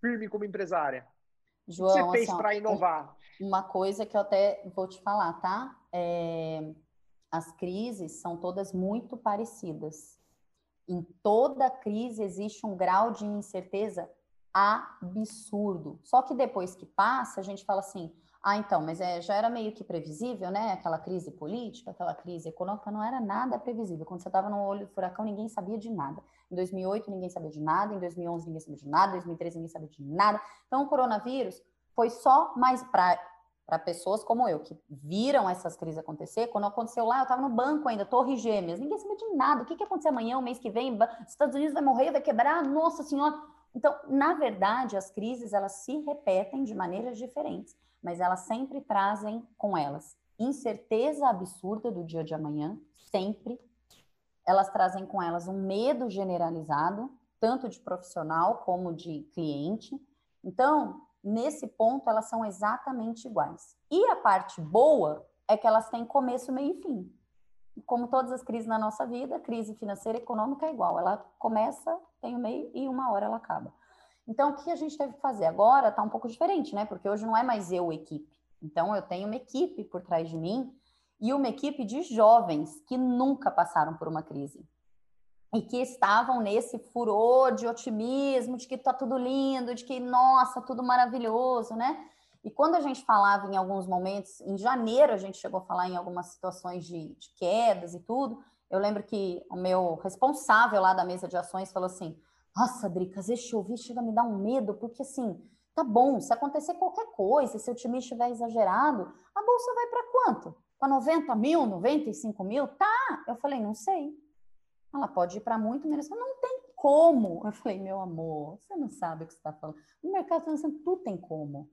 firme como empresária? João, o que você fez assim, para inovar? Uma coisa que eu até vou te falar, tá? É, as crises são todas muito parecidas. Em toda crise existe um grau de incerteza absurdo. Só que depois que passa, a gente fala assim: ah, então, mas é, já era meio que previsível, né? Aquela crise política, aquela crise econômica, não era nada previsível. Quando você estava no olho do furacão, ninguém sabia de nada. Em 2008, ninguém sabia de nada. Em 2011, ninguém sabia de nada. Em 2013, ninguém sabia de nada. Então, o coronavírus foi só mais para pessoas como eu, que viram essas crises acontecer. Quando aconteceu lá, eu estava no banco ainda, Torre Gêmeas, ninguém sabia de nada. O que, que acontecer amanhã, o mês que vem? Os Estados Unidos vai morrer, vai quebrar? Nossa Senhora! Então, na verdade, as crises, elas se repetem de maneiras diferentes mas elas sempre trazem com elas incerteza absurda do dia de amanhã, sempre. Elas trazem com elas um medo generalizado, tanto de profissional como de cliente. Então, nesse ponto, elas são exatamente iguais. E a parte boa é que elas têm começo, meio e fim. Como todas as crises na nossa vida, crise financeira e econômica é igual. Ela começa, tem o meio e uma hora ela acaba. Então, o que a gente teve que fazer agora está um pouco diferente, né? Porque hoje não é mais eu, equipe. Então, eu tenho uma equipe por trás de mim e uma equipe de jovens que nunca passaram por uma crise e que estavam nesse furor de otimismo, de que está tudo lindo, de que, nossa, tudo maravilhoso, né? E quando a gente falava em alguns momentos, em janeiro a gente chegou a falar em algumas situações de, de quedas e tudo, eu lembro que o meu responsável lá da mesa de ações falou assim: nossa, Drica, às vezes chover chega a me dar um medo, porque assim, tá bom, se acontecer qualquer coisa, se o time estiver exagerado, a bolsa vai para quanto? Para 90 mil, 95 mil? Tá. Eu falei, não sei. Ela pode ir para muito menos. Não tem como. Eu falei, meu amor, você não sabe o que você está falando. No mercado financeiro, tudo tem como.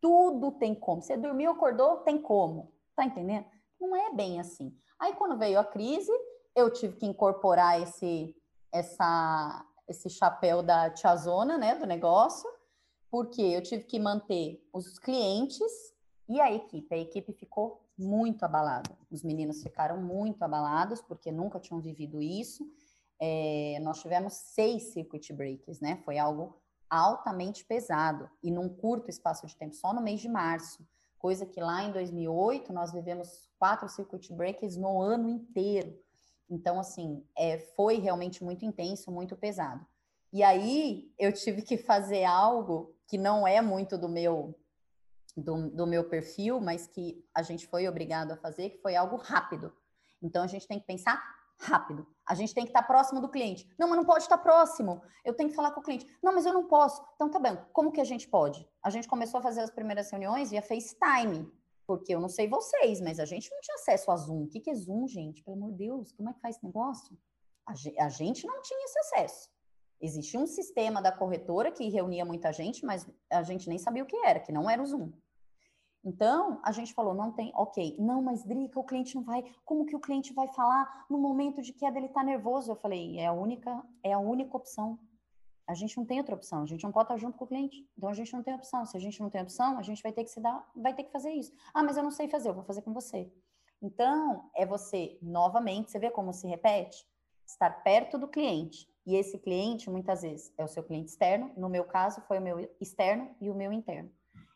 Tudo tem como. Você dormiu, acordou, tem como. Tá entendendo? Não é bem assim. Aí, quando veio a crise, eu tive que incorporar esse, essa, esse chapéu da tiazona, né, do negócio, porque eu tive que manter os clientes e a equipe. A equipe ficou muito abalada. Os meninos ficaram muito abalados porque nunca tinham vivido isso. É, nós tivemos seis circuit breaks, né? Foi algo altamente pesado e num curto espaço de tempo, só no mês de março. Coisa que lá em 2008 nós vivemos quatro circuit breaks no ano inteiro. Então, assim, é, foi realmente muito intenso, muito pesado. E aí eu tive que fazer algo que não é muito do meu do, do, meu perfil, mas que a gente foi obrigado a fazer, que foi algo rápido. Então a gente tem que pensar rápido. A gente tem que estar próximo do cliente. Não, mas não pode estar próximo. Eu tenho que falar com o cliente. Não, mas eu não posso. Então tá bem. Como que a gente pode? A gente começou a fazer as primeiras reuniões via FaceTime. Porque eu não sei vocês, mas a gente não tinha acesso a Zoom. O que, que é Zoom, gente? Pelo amor de Deus, como é que faz esse negócio? A gente não tinha esse acesso. Existia um sistema da corretora que reunia muita gente, mas a gente nem sabia o que era, que não era o Zoom. Então, a gente falou, não tem, ok, não, mas Drica, o cliente não vai, como que o cliente vai falar no momento de queda ele tá nervoso? Eu falei, é a única, é a única opção. A gente não tem outra opção, a gente não pode estar junto com o cliente. Então a gente não tem opção. Se a gente não tem opção, a gente vai ter que se dar, vai ter que fazer isso. Ah, mas eu não sei fazer, eu vou fazer com você. Então, é você novamente, você vê como se repete? Estar perto do cliente. E esse cliente, muitas vezes, é o seu cliente externo. No meu caso, foi o meu externo e o meu interno.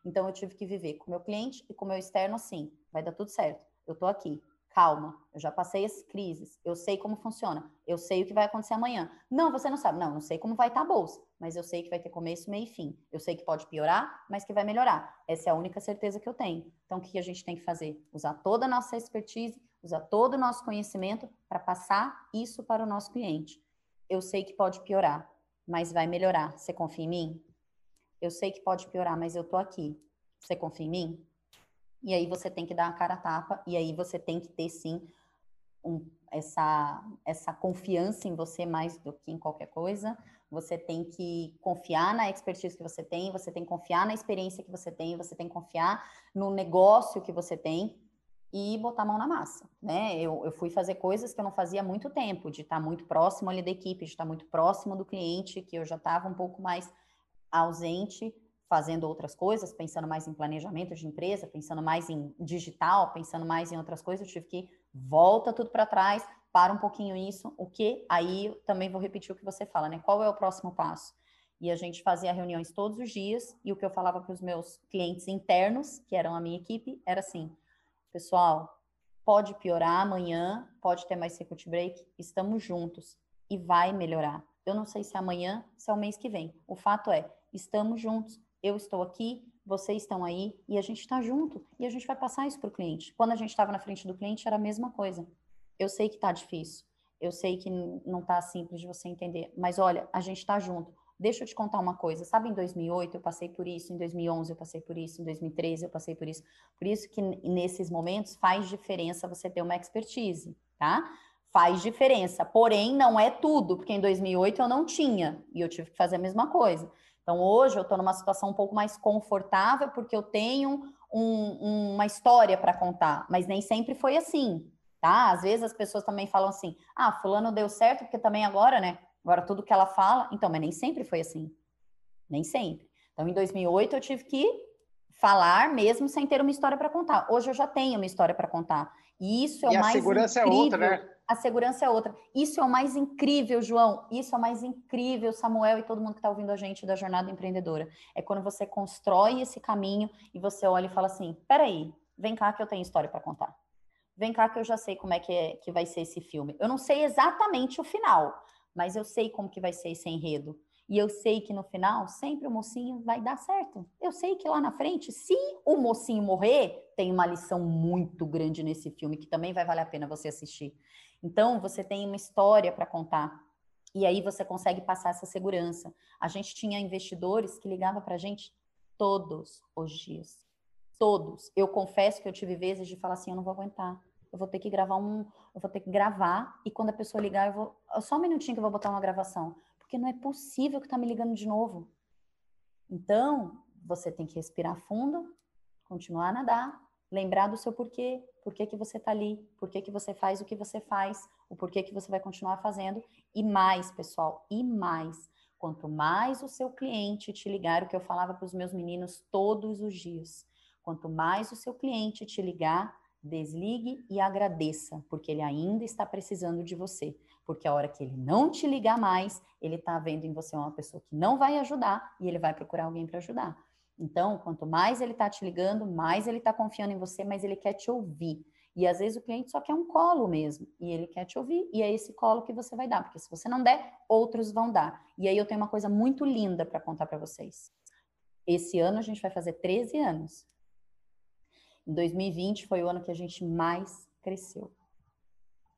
Então, eu tive que viver com o meu cliente e com o meu externo assim. Vai dar tudo certo. Eu tô aqui. Calma, eu já passei as crises, eu sei como funciona, eu sei o que vai acontecer amanhã. Não, você não sabe. Não, não sei como vai estar a bolsa, mas eu sei que vai ter começo, meio e fim. Eu sei que pode piorar, mas que vai melhorar. Essa é a única certeza que eu tenho. Então, o que a gente tem que fazer? Usar toda a nossa expertise, usar todo o nosso conhecimento para passar isso para o nosso cliente. Eu sei que pode piorar, mas vai melhorar. Você confia em mim? Eu sei que pode piorar, mas eu tô aqui. Você confia em mim? E aí você tem que dar a cara a tapa, e aí você tem que ter sim um, essa, essa confiança em você mais do que em qualquer coisa. Você tem que confiar na expertise que você tem, você tem que confiar na experiência que você tem, você tem que confiar no negócio que você tem e botar a mão na massa, né? Eu, eu fui fazer coisas que eu não fazia há muito tempo, de estar muito próximo ali da equipe, de estar muito próximo do cliente, que eu já estava um pouco mais ausente, fazendo outras coisas, pensando mais em planejamento de empresa, pensando mais em digital, pensando mais em outras coisas, eu tive que volta tudo para trás, para um pouquinho isso, o que aí também vou repetir o que você fala, né? Qual é o próximo passo? E a gente fazia reuniões todos os dias, e o que eu falava para os meus clientes internos, que eram a minha equipe, era assim: pessoal, pode piorar amanhã, pode ter mais circuit break, estamos juntos e vai melhorar. Eu não sei se é amanhã, se é o mês que vem. O fato é, estamos juntos, eu estou aqui, vocês estão aí e a gente está junto e a gente vai passar isso para o cliente. Quando a gente estava na frente do cliente era a mesma coisa. Eu sei que está difícil, eu sei que não está simples de você entender, mas olha, a gente está junto. Deixa eu te contar uma coisa. Sabe, em 2008 eu passei por isso, em 2011 eu passei por isso, em 2013 eu passei por isso. Por isso que nesses momentos faz diferença você ter uma expertise, tá? Faz diferença. Porém, não é tudo, porque em 2008 eu não tinha e eu tive que fazer a mesma coisa. Então, hoje eu estou numa situação um pouco mais confortável porque eu tenho um, uma história para contar, mas nem sempre foi assim, tá? Às vezes as pessoas também falam assim: ah, Fulano deu certo porque também agora, né? Agora tudo que ela fala, então, mas nem sempre foi assim. Nem sempre. Então, em 2008 eu tive que falar mesmo sem ter uma história para contar. Hoje eu já tenho uma história para contar. E isso é e o mais segurança incrível. é outra, né? A segurança é outra. Isso é o mais incrível, João. Isso é o mais incrível, Samuel e todo mundo que está ouvindo a gente da jornada empreendedora. É quando você constrói esse caminho e você olha e fala assim: peraí, vem cá que eu tenho história para contar. Vem cá que eu já sei como é que, é que vai ser esse filme. Eu não sei exatamente o final, mas eu sei como que vai ser esse enredo. E eu sei que no final, sempre o mocinho vai dar certo. Eu sei que lá na frente, se o mocinho morrer, tem uma lição muito grande nesse filme que também vai valer a pena você assistir. Então, você tem uma história para contar. E aí você consegue passar essa segurança. A gente tinha investidores que ligavam para a gente todos os dias. Todos. Eu confesso que eu tive vezes de falar assim, eu não vou aguentar. Eu vou ter que gravar um, eu vou ter que gravar e quando a pessoa ligar, eu vou só um minutinho que eu vou botar uma gravação, porque não é possível que tá me ligando de novo. Então, você tem que respirar fundo, continuar a nadar, lembrar do seu porquê, por que, que você está ali, por que, que você faz o que você faz, o porquê que você vai continuar fazendo. E mais, pessoal, e mais. Quanto mais o seu cliente te ligar, o que eu falava para os meus meninos todos os dias, quanto mais o seu cliente te ligar, desligue e agradeça, porque ele ainda está precisando de você. Porque a hora que ele não te ligar mais, ele está vendo em você uma pessoa que não vai ajudar e ele vai procurar alguém para ajudar. Então, quanto mais ele está te ligando, mais ele está confiando em você, mas ele quer te ouvir. E às vezes o cliente só quer um colo mesmo, e ele quer te ouvir, e é esse colo que você vai dar, porque se você não der, outros vão dar. E aí eu tenho uma coisa muito linda para contar para vocês. Esse ano a gente vai fazer 13 anos. Em 2020 foi o ano que a gente mais cresceu.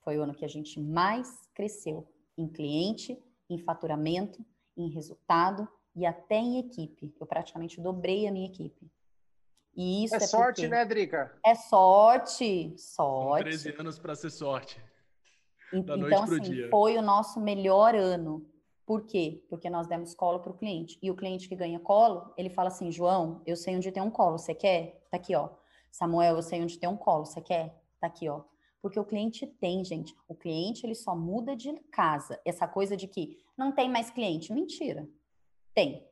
Foi o ano que a gente mais cresceu em cliente, em faturamento, em resultado, e até em equipe. Eu praticamente dobrei a minha equipe. E isso é, é sorte, né, Drica? É sorte, sorte. São 13 anos para ser sorte. Da então, assim, dia. foi o nosso melhor ano. Por quê? Porque nós demos colo para o cliente. E o cliente que ganha colo, ele fala assim: João, eu sei onde tem um colo, você quer? Tá aqui, ó. Samuel, eu sei onde tem um colo, você quer? Tá aqui, ó. Porque o cliente tem, gente. O cliente, ele só muda de casa. Essa coisa de que não tem mais cliente. Mentira. Tem.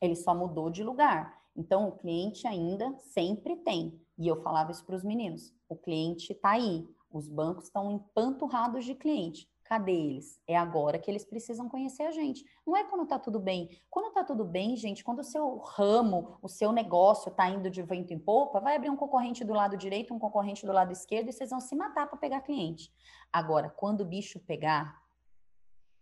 Ele só mudou de lugar. Então, o cliente ainda sempre tem. E eu falava isso para os meninos: o cliente está aí. Os bancos estão empanturrados de cliente. Cadê eles? É agora que eles precisam conhecer a gente. Não é quando está tudo bem. Quando está tudo bem, gente, quando o seu ramo, o seu negócio está indo de vento em popa, vai abrir um concorrente do lado direito, um concorrente do lado esquerdo e vocês vão se matar para pegar cliente. Agora, quando o bicho pegar,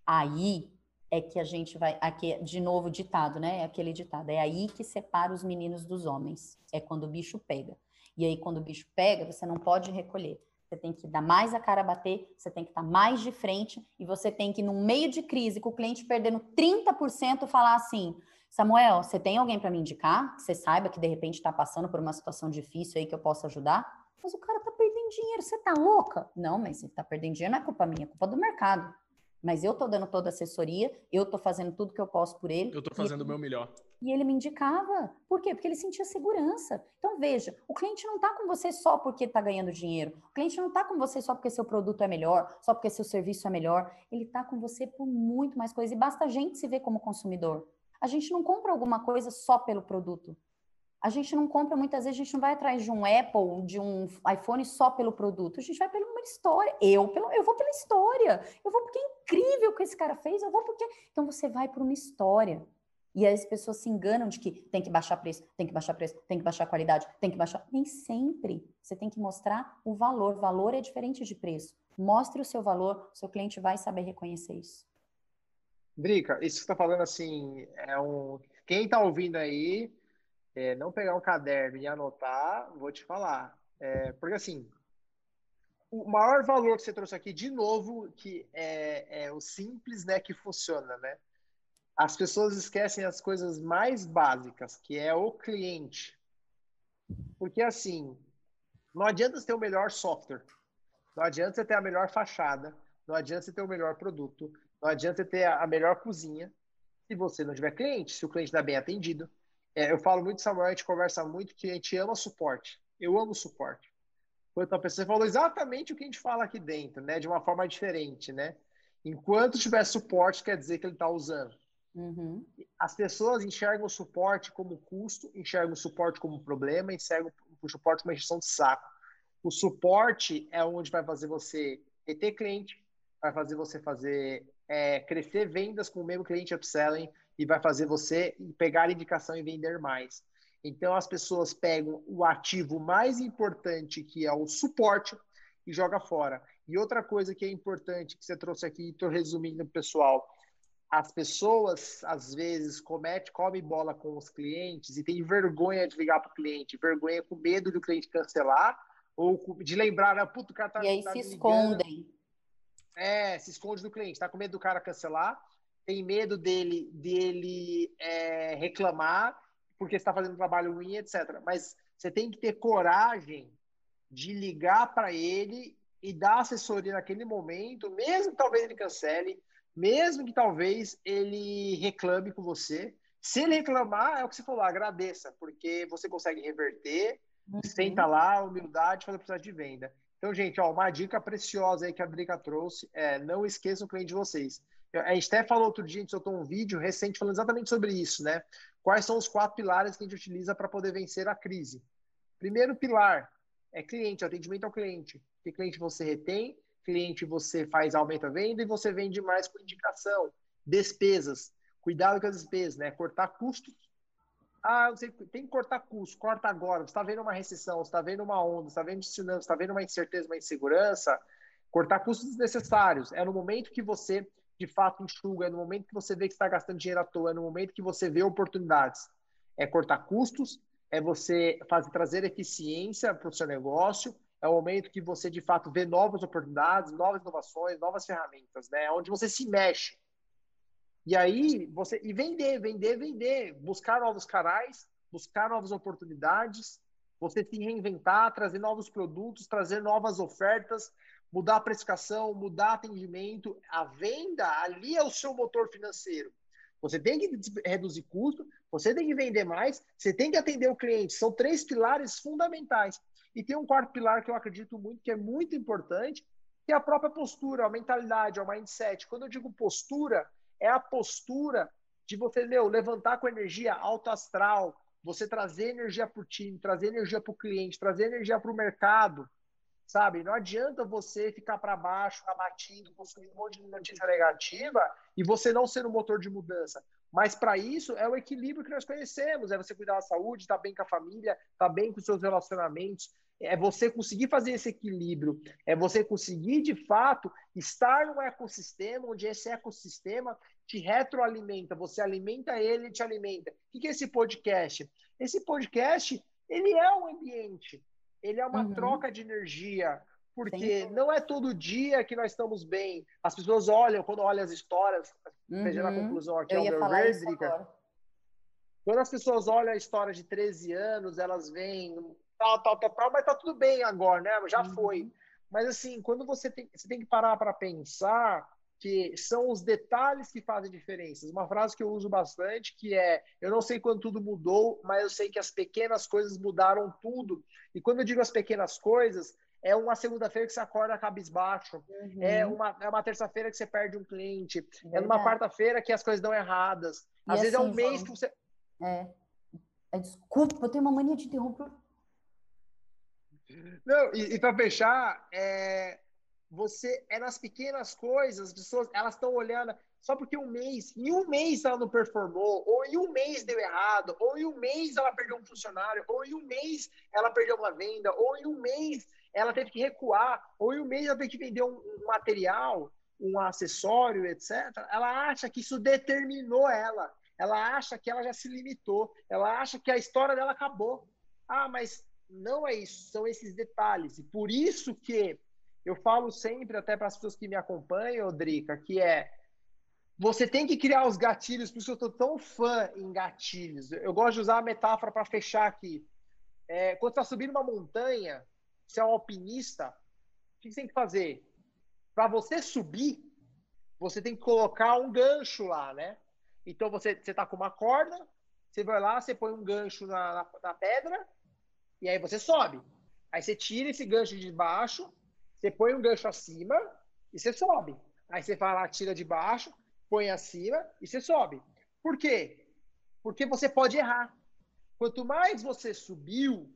aí é que a gente vai. Aqui, de novo, ditado, né? É aquele ditado. É aí que separa os meninos dos homens. É quando o bicho pega. E aí, quando o bicho pega, você não pode recolher. Você tem que dar mais a cara a bater, você tem que estar mais de frente e você tem que, no meio de crise, com o cliente perdendo 30%, falar assim: Samuel, você tem alguém para me indicar? Que você saiba que de repente está passando por uma situação difícil aí que eu possa ajudar? Mas o cara está perdendo dinheiro, você está louca? Não, mas ele está perdendo dinheiro não é culpa minha, é culpa do mercado. Mas eu estou dando toda a assessoria, eu estou fazendo tudo que eu posso por ele. Eu estou fazendo o meu melhor. E ele me indicava. Por quê? Porque ele sentia segurança. Então, veja, o cliente não está com você só porque está ganhando dinheiro. O cliente não está com você só porque seu produto é melhor, só porque seu serviço é melhor. Ele está com você por muito mais coisa. E basta a gente se ver como consumidor. A gente não compra alguma coisa só pelo produto. A gente não compra, muitas vezes, a gente não vai atrás de um Apple, de um iPhone só pelo produto. A gente vai pela uma história. Eu, pelo, eu vou pela história. Eu vou porque é incrível o que esse cara fez. Eu vou porque. Então, você vai por uma história. E as pessoas se enganam de que tem que baixar preço, tem que baixar preço, tem que baixar qualidade, tem que baixar. Nem sempre. Você tem que mostrar o valor. Valor é diferente de preço. Mostre o seu valor, seu cliente vai saber reconhecer isso. Drica, isso que você está falando assim, é um. Quem está ouvindo aí, é, não pegar um caderno e anotar, vou te falar. É, porque assim, o maior valor que você trouxe aqui, de novo, que é, é o simples, né, que funciona, né? as pessoas esquecem as coisas mais básicas, que é o cliente. Porque assim, não adianta você ter o melhor software, não adianta você ter a melhor fachada, não adianta você ter o melhor produto, não adianta você ter a melhor cozinha, se você não tiver cliente, se o cliente está bem atendido. É, eu falo muito, Samuel, a gente conversa muito que a gente ama suporte. Eu amo suporte. Enquanto a pessoa falou exatamente o que a gente fala aqui dentro, né? De uma forma diferente, né? Enquanto tiver suporte, quer dizer que ele está usando. Uhum. As pessoas enxergam o suporte como custo, enxergam o suporte como problema, enxergam o suporte como gestão de saco. O suporte é onde vai fazer você reter cliente, vai fazer você fazer é, crescer vendas com o mesmo cliente upselling e vai fazer você pegar indicação e vender mais. Então as pessoas pegam o ativo mais importante, que é o suporte, e joga fora. E outra coisa que é importante que você trouxe aqui, estou resumindo pessoal, as pessoas às vezes comete, come bola com os clientes e tem vergonha de ligar para o cliente, vergonha com medo do cliente cancelar ou de lembrar, né, puto, o cara tá E aí tá se escondem. É, se esconde do cliente, tá com medo do cara cancelar, tem medo dele dele é, reclamar porque está fazendo um trabalho ruim, etc. Mas você tem que ter coragem de ligar para ele e dar assessoria naquele momento, mesmo que talvez ele cancele, mesmo que talvez ele reclame com você. Se ele reclamar, é o que você falou, agradeça, porque você consegue reverter, uhum. senta lá, humildade, fazer processo de venda. Então, gente, ó, uma dica preciosa aí que a Drica trouxe é não esqueçam o cliente de vocês. A gente até falou outro dia, a gente soltou um vídeo recente falando exatamente sobre isso, né? Quais são os quatro pilares que a gente utiliza para poder vencer a crise? Primeiro pilar é cliente, atendimento ao cliente. Que cliente você retém, cliente você faz aumenta a venda e você vende mais com indicação. Despesas. Cuidado com as despesas, né? Cortar custos. Ah, você tem que cortar custos, corta agora. Você está vendo uma recessão, você está vendo uma onda, você está vendo você está vendo uma incerteza, uma insegurança. Cortar custos desnecessários. É no momento que você, de fato, enxuga, é no momento que você vê que está gastando dinheiro à toa, é no momento que você vê oportunidades. É cortar custos, é você fazer, trazer eficiência para o seu negócio, é o momento que você de fato vê novas oportunidades, novas inovações, novas ferramentas, né? Onde você se mexe. E aí você e vender, vender, vender, buscar novos canais, buscar novas oportunidades Você se reinventar, trazer novos produtos, trazer novas ofertas, mudar a precificação, mudar atendimento. A venda ali é o seu motor financeiro. Você tem que reduzir custo, você tem que vender mais, você tem que atender o cliente. São três pilares fundamentais. E tem um quarto pilar que eu acredito muito, que é muito importante, que é a própria postura, a mentalidade, o mindset. Quando eu digo postura, é a postura de você, meu, levantar com energia alto astral, você trazer energia para o time, trazer energia para o cliente, trazer energia para o mercado, sabe? Não adianta você ficar para baixo, abatido, consumindo um monte de notícia negativa e você não ser um motor de mudança. Mas para isso é o equilíbrio que nós conhecemos, é você cuidar da saúde, estar tá bem com a família, estar tá bem com os seus relacionamentos, é você conseguir fazer esse equilíbrio, é você conseguir de fato estar num ecossistema onde esse ecossistema te retroalimenta, você alimenta ele e te alimenta. O que é esse podcast? Esse podcast, ele é um ambiente, ele é uma uhum. troca de energia, porque Sim. não é todo dia que nós estamos bem. As pessoas olham, quando olham as histórias, uhum. veja na conclusão aqui, Eu ia falar ver, Quando as pessoas olham a história de 13 anos, elas veem tal, tal, tal, tal, mas tá tudo bem agora, né? Já uhum. foi. Mas assim, quando você tem, você tem que parar para pensar que são os detalhes que fazem diferença. Uma frase que eu uso bastante que é: eu não sei quando tudo mudou, mas eu sei que as pequenas coisas mudaram tudo. E quando eu digo as pequenas coisas, é uma segunda-feira que você acorda cabisbaixo, uhum. é uma, é uma terça-feira que você perde um cliente, é, é numa quarta-feira que as coisas dão erradas. Às e vezes assim, é um mês que você. É. é. Desculpa, eu tenho uma mania de interromper. Não, e, e para fechar, é, você é nas pequenas coisas, as pessoas elas estão olhando só porque um mês, em um mês ela não performou, ou em um mês deu errado, ou em um mês ela perdeu um funcionário, ou em um mês ela perdeu uma venda, ou em um mês ela teve que recuar, ou em um mês ela teve que vender um, um material, um acessório, etc. Ela acha que isso determinou ela. Ela acha que ela já se limitou. Ela acha que a história dela acabou. Ah, mas não é isso. São esses detalhes. E por isso que eu falo sempre, até para as pessoas que me acompanham, Drica, que é você tem que criar os gatilhos, por isso eu estou tão fã em gatilhos. Eu gosto de usar a metáfora para fechar aqui. É, quando você está subindo uma montanha, você é um alpinista, o que você tem que fazer? Para você subir, você tem que colocar um gancho lá, né? Então você está com uma corda, você vai lá, você põe um gancho na, na, na pedra, e aí você sobe. Aí você tira esse gancho de baixo, você põe um gancho acima e você sobe. Aí você lá, tira de baixo, põe acima e você sobe. Por quê? Porque você pode errar. Quanto mais você subiu,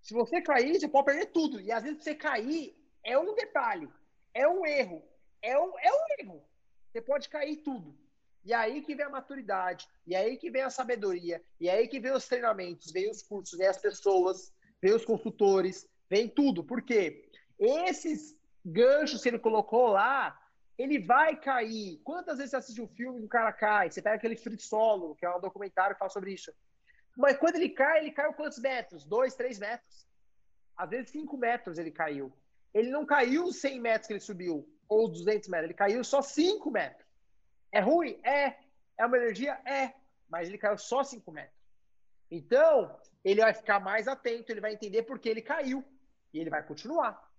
se você cair, você pode perder tudo. E às vezes você cair é um detalhe, é um erro, é um, é um erro. Você pode cair tudo. E aí que vem a maturidade, e aí que vem a sabedoria, e aí que vem os treinamentos, vem os cursos, vem as pessoas, vem os consultores, vem tudo. Por quê? Esses ganchos que ele colocou lá, ele vai cair. Quantas vezes você assiste um filme e o cara cai? Você pega aquele Free Solo, que é um documentário que fala sobre isso. Mas quando ele cai, ele caiu quantos metros? Dois, três metros. Às vezes cinco metros ele caiu. Ele não caiu os 100 metros que ele subiu, ou 200 metros. Ele caiu só 5 metros. É ruim? É. É uma energia? É. Mas ele caiu só 5 metros. Então, ele vai ficar mais atento, ele vai entender por que ele caiu. E ele vai continuar.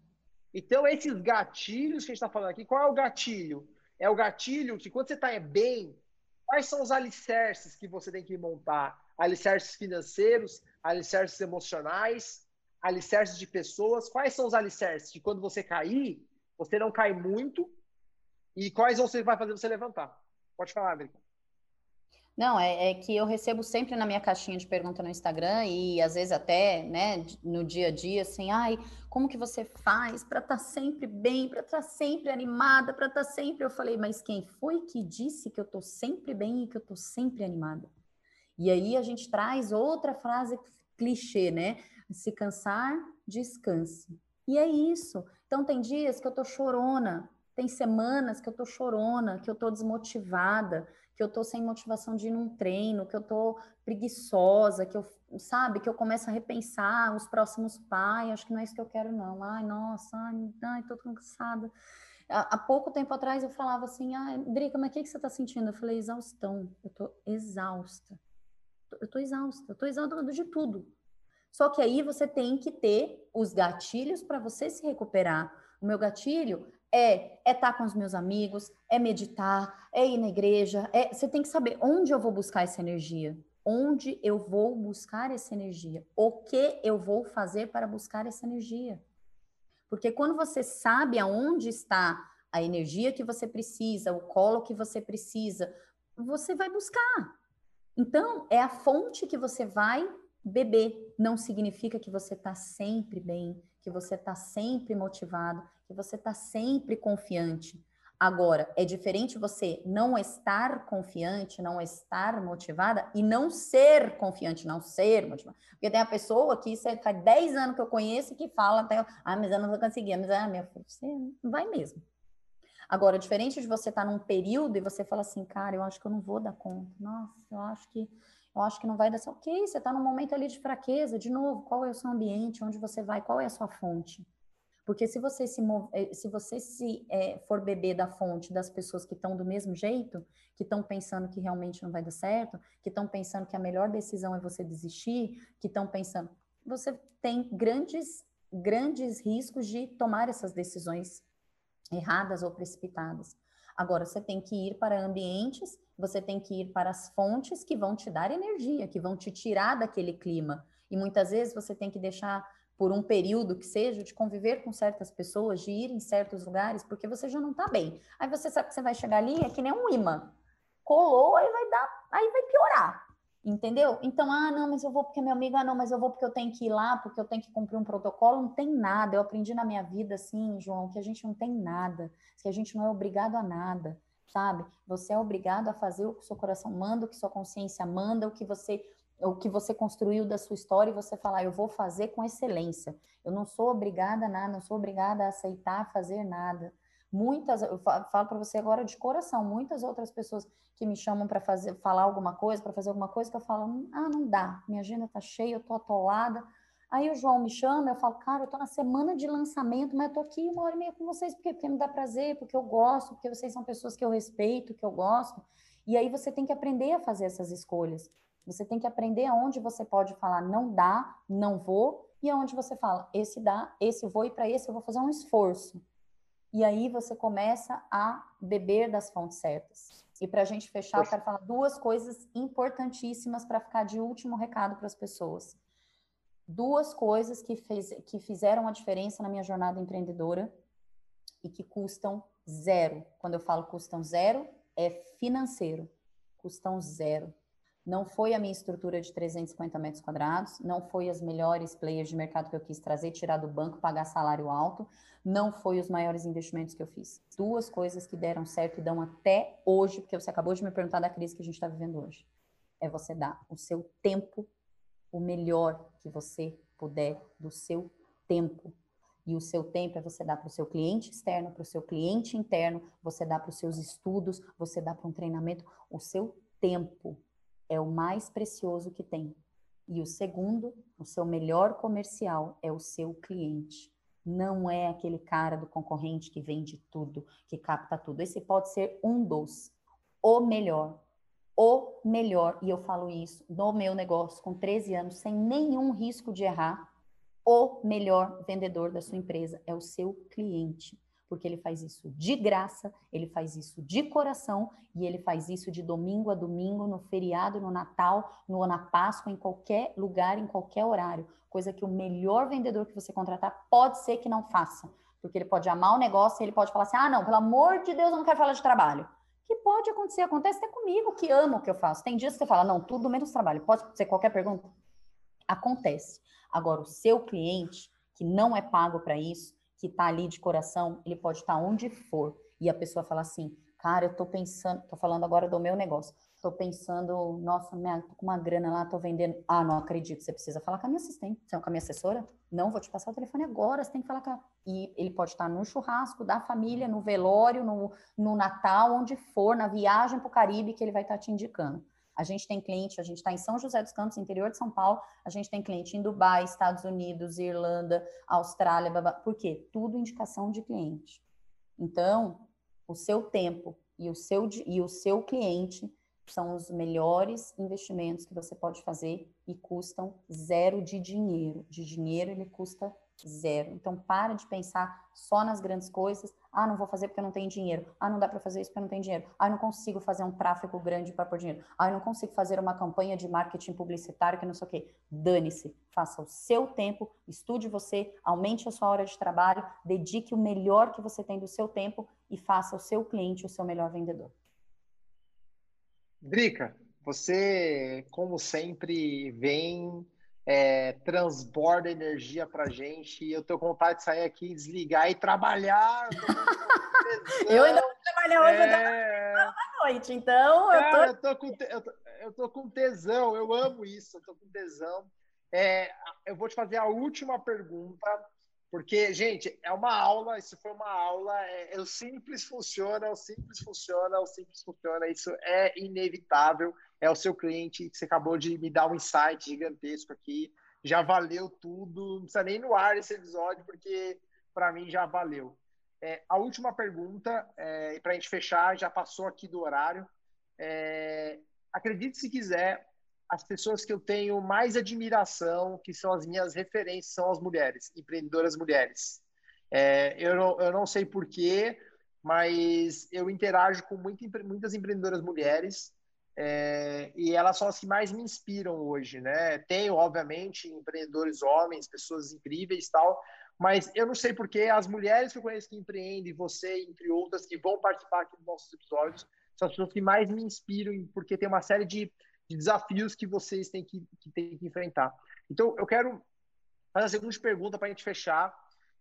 Então, esses gatilhos que a gente está falando aqui, qual é o gatilho? É o gatilho que quando você está bem, quais são os alicerces que você tem que montar? Alicerces financeiros, alicerces emocionais, alicerces de pessoas. Quais são os alicerces? De quando você cair, você não cai muito. E quais você vai fazer você levantar? Pode falar, América. Não, é, é, que eu recebo sempre na minha caixinha de pergunta no Instagram e às vezes até, né, no dia a dia, assim, ai, como que você faz para estar tá sempre bem, para estar tá sempre animada, para estar tá sempre. Eu falei, mas quem foi que disse que eu estou sempre bem e que eu estou sempre animada? E aí a gente traz outra frase clichê, né? Se cansar, descanse. E é isso. Então tem dias que eu tô chorona, tem semanas que eu tô chorona, que eu tô desmotivada, que eu tô sem motivação de ir num treino, que eu tô preguiçosa, que eu, sabe, que eu começo a repensar os próximos pais, acho que não é isso que eu quero não. Ai, nossa, ai, tô cansada. Há, pouco tempo atrás eu falava assim, ah, Drica, mas o que, que você tá sentindo? Eu falei, exaustão, eu tô exausta. Eu tô exausta, eu tô exausta de tudo. Só que aí você tem que ter os gatilhos para você se recuperar. O meu gatilho é é estar tá com os meus amigos, é meditar, é ir na igreja, é você tem que saber onde eu vou buscar essa energia, onde eu vou buscar essa energia, o que eu vou fazer para buscar essa energia. Porque quando você sabe aonde está a energia que você precisa, o colo que você precisa, você vai buscar. Então, é a fonte que você vai beber. Não significa que você está sempre bem, que você está sempre motivado, que você está sempre confiante. Agora, é diferente você não estar confiante, não estar motivada e não ser confiante, não ser motivada. Porque tem a pessoa que isso faz 10 anos que eu conheço que fala até, ah, mas eu não vou conseguir, mas ah, minha filha, você vai mesmo. Agora, diferente de você estar tá num período e você fala assim, cara, eu acho que eu não vou dar conta. Nossa, eu acho que eu acho que não vai dar certo. Ok, você está num momento ali de fraqueza. De novo, qual é o seu ambiente? Onde você vai? Qual é a sua fonte? Porque se você se, eh, se, você se é, for beber da fonte das pessoas que estão do mesmo jeito, que estão pensando que realmente não vai dar certo, que estão pensando que a melhor decisão é você desistir, que estão pensando, você tem grandes, grandes riscos de tomar essas decisões erradas ou precipitadas. Agora, você tem que ir para ambientes, você tem que ir para as fontes que vão te dar energia, que vão te tirar daquele clima. E muitas vezes você tem que deixar por um período que seja, de conviver com certas pessoas, de ir em certos lugares, porque você já não está bem. Aí você sabe que você vai chegar ali, é que nem um imã. Colou, aí vai dar, aí vai piorar. Entendeu? Então, ah, não, mas eu vou porque meu amigo, ah, não, mas eu vou porque eu tenho que ir lá, porque eu tenho que cumprir um protocolo. Não tem nada. Eu aprendi na minha vida, assim, João, que a gente não tem nada, que a gente não é obrigado a nada, sabe? Você é obrigado a fazer o que o seu coração manda, o que sua consciência manda, o que você o que você construiu da sua história e você falar, eu vou fazer com excelência. Eu não sou obrigada a nada, não sou obrigada a aceitar fazer nada. Muitas, eu falo para você agora de coração, muitas outras pessoas que me chamam para fazer, falar alguma coisa, para fazer alguma coisa, que eu falo, ah, não dá, minha agenda tá cheia, eu tô atolada. Aí o João me chama, eu falo, cara, eu tô na semana de lançamento, mas eu tô aqui uma hora e meia com vocês, porque, porque me dá prazer, porque eu gosto, porque vocês são pessoas que eu respeito, que eu gosto. E aí você tem que aprender a fazer essas escolhas. Você tem que aprender aonde você pode falar não dá, não vou, e aonde você fala esse dá, esse vou, e para esse eu vou fazer um esforço. E aí você começa a beber das fontes certas. E para a gente fechar, Poxa. eu quero falar duas coisas importantíssimas para ficar de último recado para as pessoas. Duas coisas que, fez, que fizeram a diferença na minha jornada empreendedora e que custam zero. Quando eu falo custam zero, é financeiro. Custam zero. Não foi a minha estrutura de 350 metros quadrados, não foi as melhores players de mercado que eu quis trazer, tirar do banco, pagar salário alto, não foi os maiores investimentos que eu fiz. Duas coisas que deram certo e dão até hoje, porque você acabou de me perguntar da crise que a gente está vivendo hoje. É você dar o seu tempo, o melhor que você puder do seu tempo. E o seu tempo é você dar para o seu cliente externo, para o seu cliente interno, você dá para os seus estudos, você dá para um treinamento, o seu tempo é o mais precioso que tem. E o segundo, o seu melhor comercial é o seu cliente. Não é aquele cara do concorrente que vende tudo, que capta tudo. Esse pode ser um dos, o melhor, o melhor, e eu falo isso no meu negócio com 13 anos, sem nenhum risco de errar. O melhor vendedor da sua empresa é o seu cliente porque ele faz isso de graça, ele faz isso de coração e ele faz isso de domingo a domingo, no feriado, no Natal, no na Páscoa, em qualquer lugar, em qualquer horário. Coisa que o melhor vendedor que você contratar pode ser que não faça, porque ele pode amar o negócio e ele pode falar assim: ah, não, pelo amor de Deus, eu não quero falar de trabalho. Que pode acontecer, acontece até comigo, que amo o que eu faço. Tem dias que você fala, não, tudo menos trabalho. Pode ser qualquer pergunta? Acontece. Agora, o seu cliente, que não é pago para isso, que está ali de coração, ele pode estar tá onde for. E a pessoa fala assim, cara, eu tô pensando, tô falando agora do meu negócio. Tô pensando, nossa, minha, tô com uma grana lá, tô vendendo. Ah, não acredito, você precisa falar com a minha assistente, é com a minha assessora? Não, vou te passar o telefone agora, você tem que falar com a... E ele pode estar tá no churrasco da família, no velório, no, no Natal, onde for, na viagem para o Caribe, que ele vai estar tá te indicando. A gente tem cliente, a gente está em São José dos Campos, interior de São Paulo, a gente tem cliente em Dubai, Estados Unidos, Irlanda, Austrália, por quê? Tudo indicação de cliente. Então, o seu tempo e o seu, e o seu cliente são os melhores investimentos que você pode fazer e custam zero de dinheiro. De dinheiro ele custa zero. Então para de pensar só nas grandes coisas. Ah, não vou fazer porque não tenho dinheiro. Ah, não dá para fazer isso porque não tenho dinheiro. Ah, não consigo fazer um tráfego grande para pôr dinheiro. Ah, não consigo fazer uma campanha de marketing publicitário que não sei o quê. Dane-se. Faça o seu tempo, estude você, aumente a sua hora de trabalho, dedique o melhor que você tem do seu tempo e faça o seu cliente o seu melhor vendedor. Drica, você, como sempre, vem, é, transborda energia pra gente. E eu tenho vontade de sair aqui, desligar e trabalhar. Eu, ainda vou trabalhar hoje é... até a noite, então eu tô... eu, tô com eu, tô, eu tô com tesão, eu amo isso, eu tô com tesão. É, eu vou te fazer a última pergunta porque, gente, é uma aula, isso foi uma aula, é, é, o simples funciona, o simples funciona, o simples funciona, isso é inevitável, é o seu cliente, você acabou de me dar um insight gigantesco aqui, já valeu tudo, não precisa nem no ar esse episódio, porque para mim já valeu. É, a última pergunta, é, para a gente fechar, já passou aqui do horário, é, acredite se quiser, as pessoas que eu tenho mais admiração, que são as minhas referências, são as mulheres, empreendedoras mulheres. É, eu, não, eu não sei porquê, mas eu interajo com muito, muitas empreendedoras mulheres é, e elas são as que mais me inspiram hoje, né? Tenho, obviamente, empreendedores homens, pessoas incríveis tal, mas eu não sei porquê as mulheres que eu conheço que empreendem, você, entre outras, que vão participar aqui dos nossos episódios, são as pessoas que mais me inspiram, porque tem uma série de de desafios que vocês têm que, que, têm que enfrentar. Então, eu quero fazer a segunda pergunta para a gente fechar.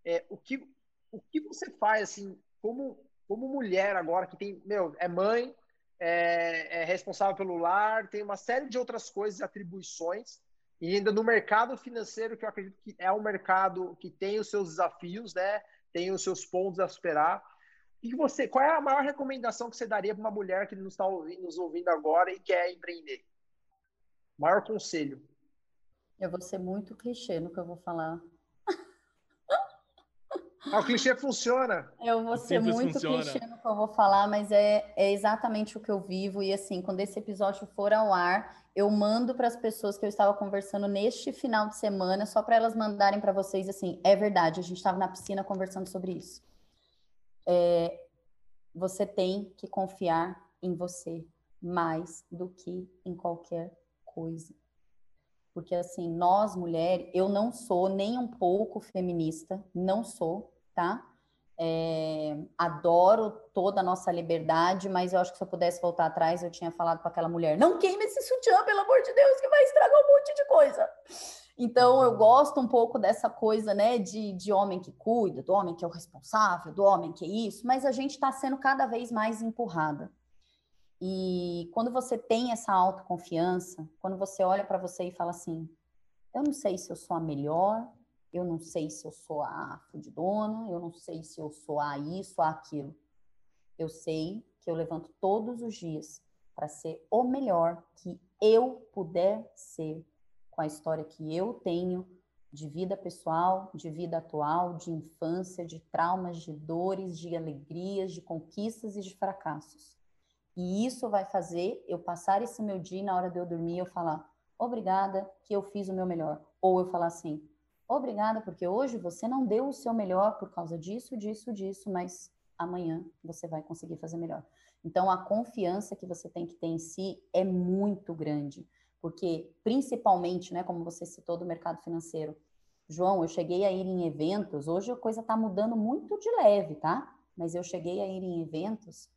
É, o, que, o que você faz, assim, como, como mulher agora, que tem, meu, é mãe, é, é responsável pelo lar, tem uma série de outras coisas, atribuições, e ainda no mercado financeiro, que eu acredito que é um mercado que tem os seus desafios, né? Tem os seus pontos a superar. E você, qual é a maior recomendação que você daria para uma mulher que nos está nos ouvindo agora e quer empreender? Maior conselho. Eu vou ser muito clichê no que eu vou falar. Ah, o clichê funciona. Eu vou ser muito funciona. clichê no que eu vou falar, mas é, é exatamente o que eu vivo. E assim, quando esse episódio for ao ar, eu mando para as pessoas que eu estava conversando neste final de semana, só para elas mandarem para vocês assim: é verdade, a gente estava na piscina conversando sobre isso. É, você tem que confiar em você mais do que em qualquer coisa. Porque, assim, nós mulheres, eu não sou nem um pouco feminista, não sou, tá? É, adoro toda a nossa liberdade, mas eu acho que se eu pudesse voltar atrás, eu tinha falado para aquela mulher: não queime esse sutiã, pelo amor de Deus, que vai estragar um monte de coisa. Então, eu gosto um pouco dessa coisa, né, de, de homem que cuida, do homem que é o responsável, do homem que é isso, mas a gente está sendo cada vez mais empurrada. E quando você tem essa autoconfiança, quando você olha para você e fala assim: eu não sei se eu sou a melhor, eu não sei se eu sou a fudidona, eu não sei se eu sou a isso, a aquilo. Eu sei que eu levanto todos os dias para ser o melhor que eu puder ser, com a história que eu tenho de vida pessoal, de vida atual, de infância, de traumas, de dores, de alegrias, de conquistas e de fracassos. E isso vai fazer eu passar esse meu dia na hora de eu dormir eu falar obrigada que eu fiz o meu melhor. Ou eu falar assim, obrigada porque hoje você não deu o seu melhor por causa disso, disso, disso, mas amanhã você vai conseguir fazer melhor. Então a confiança que você tem que ter em si é muito grande, porque principalmente, né, como você citou do mercado financeiro, João, eu cheguei a ir em eventos, hoje a coisa está mudando muito de leve, tá? Mas eu cheguei a ir em eventos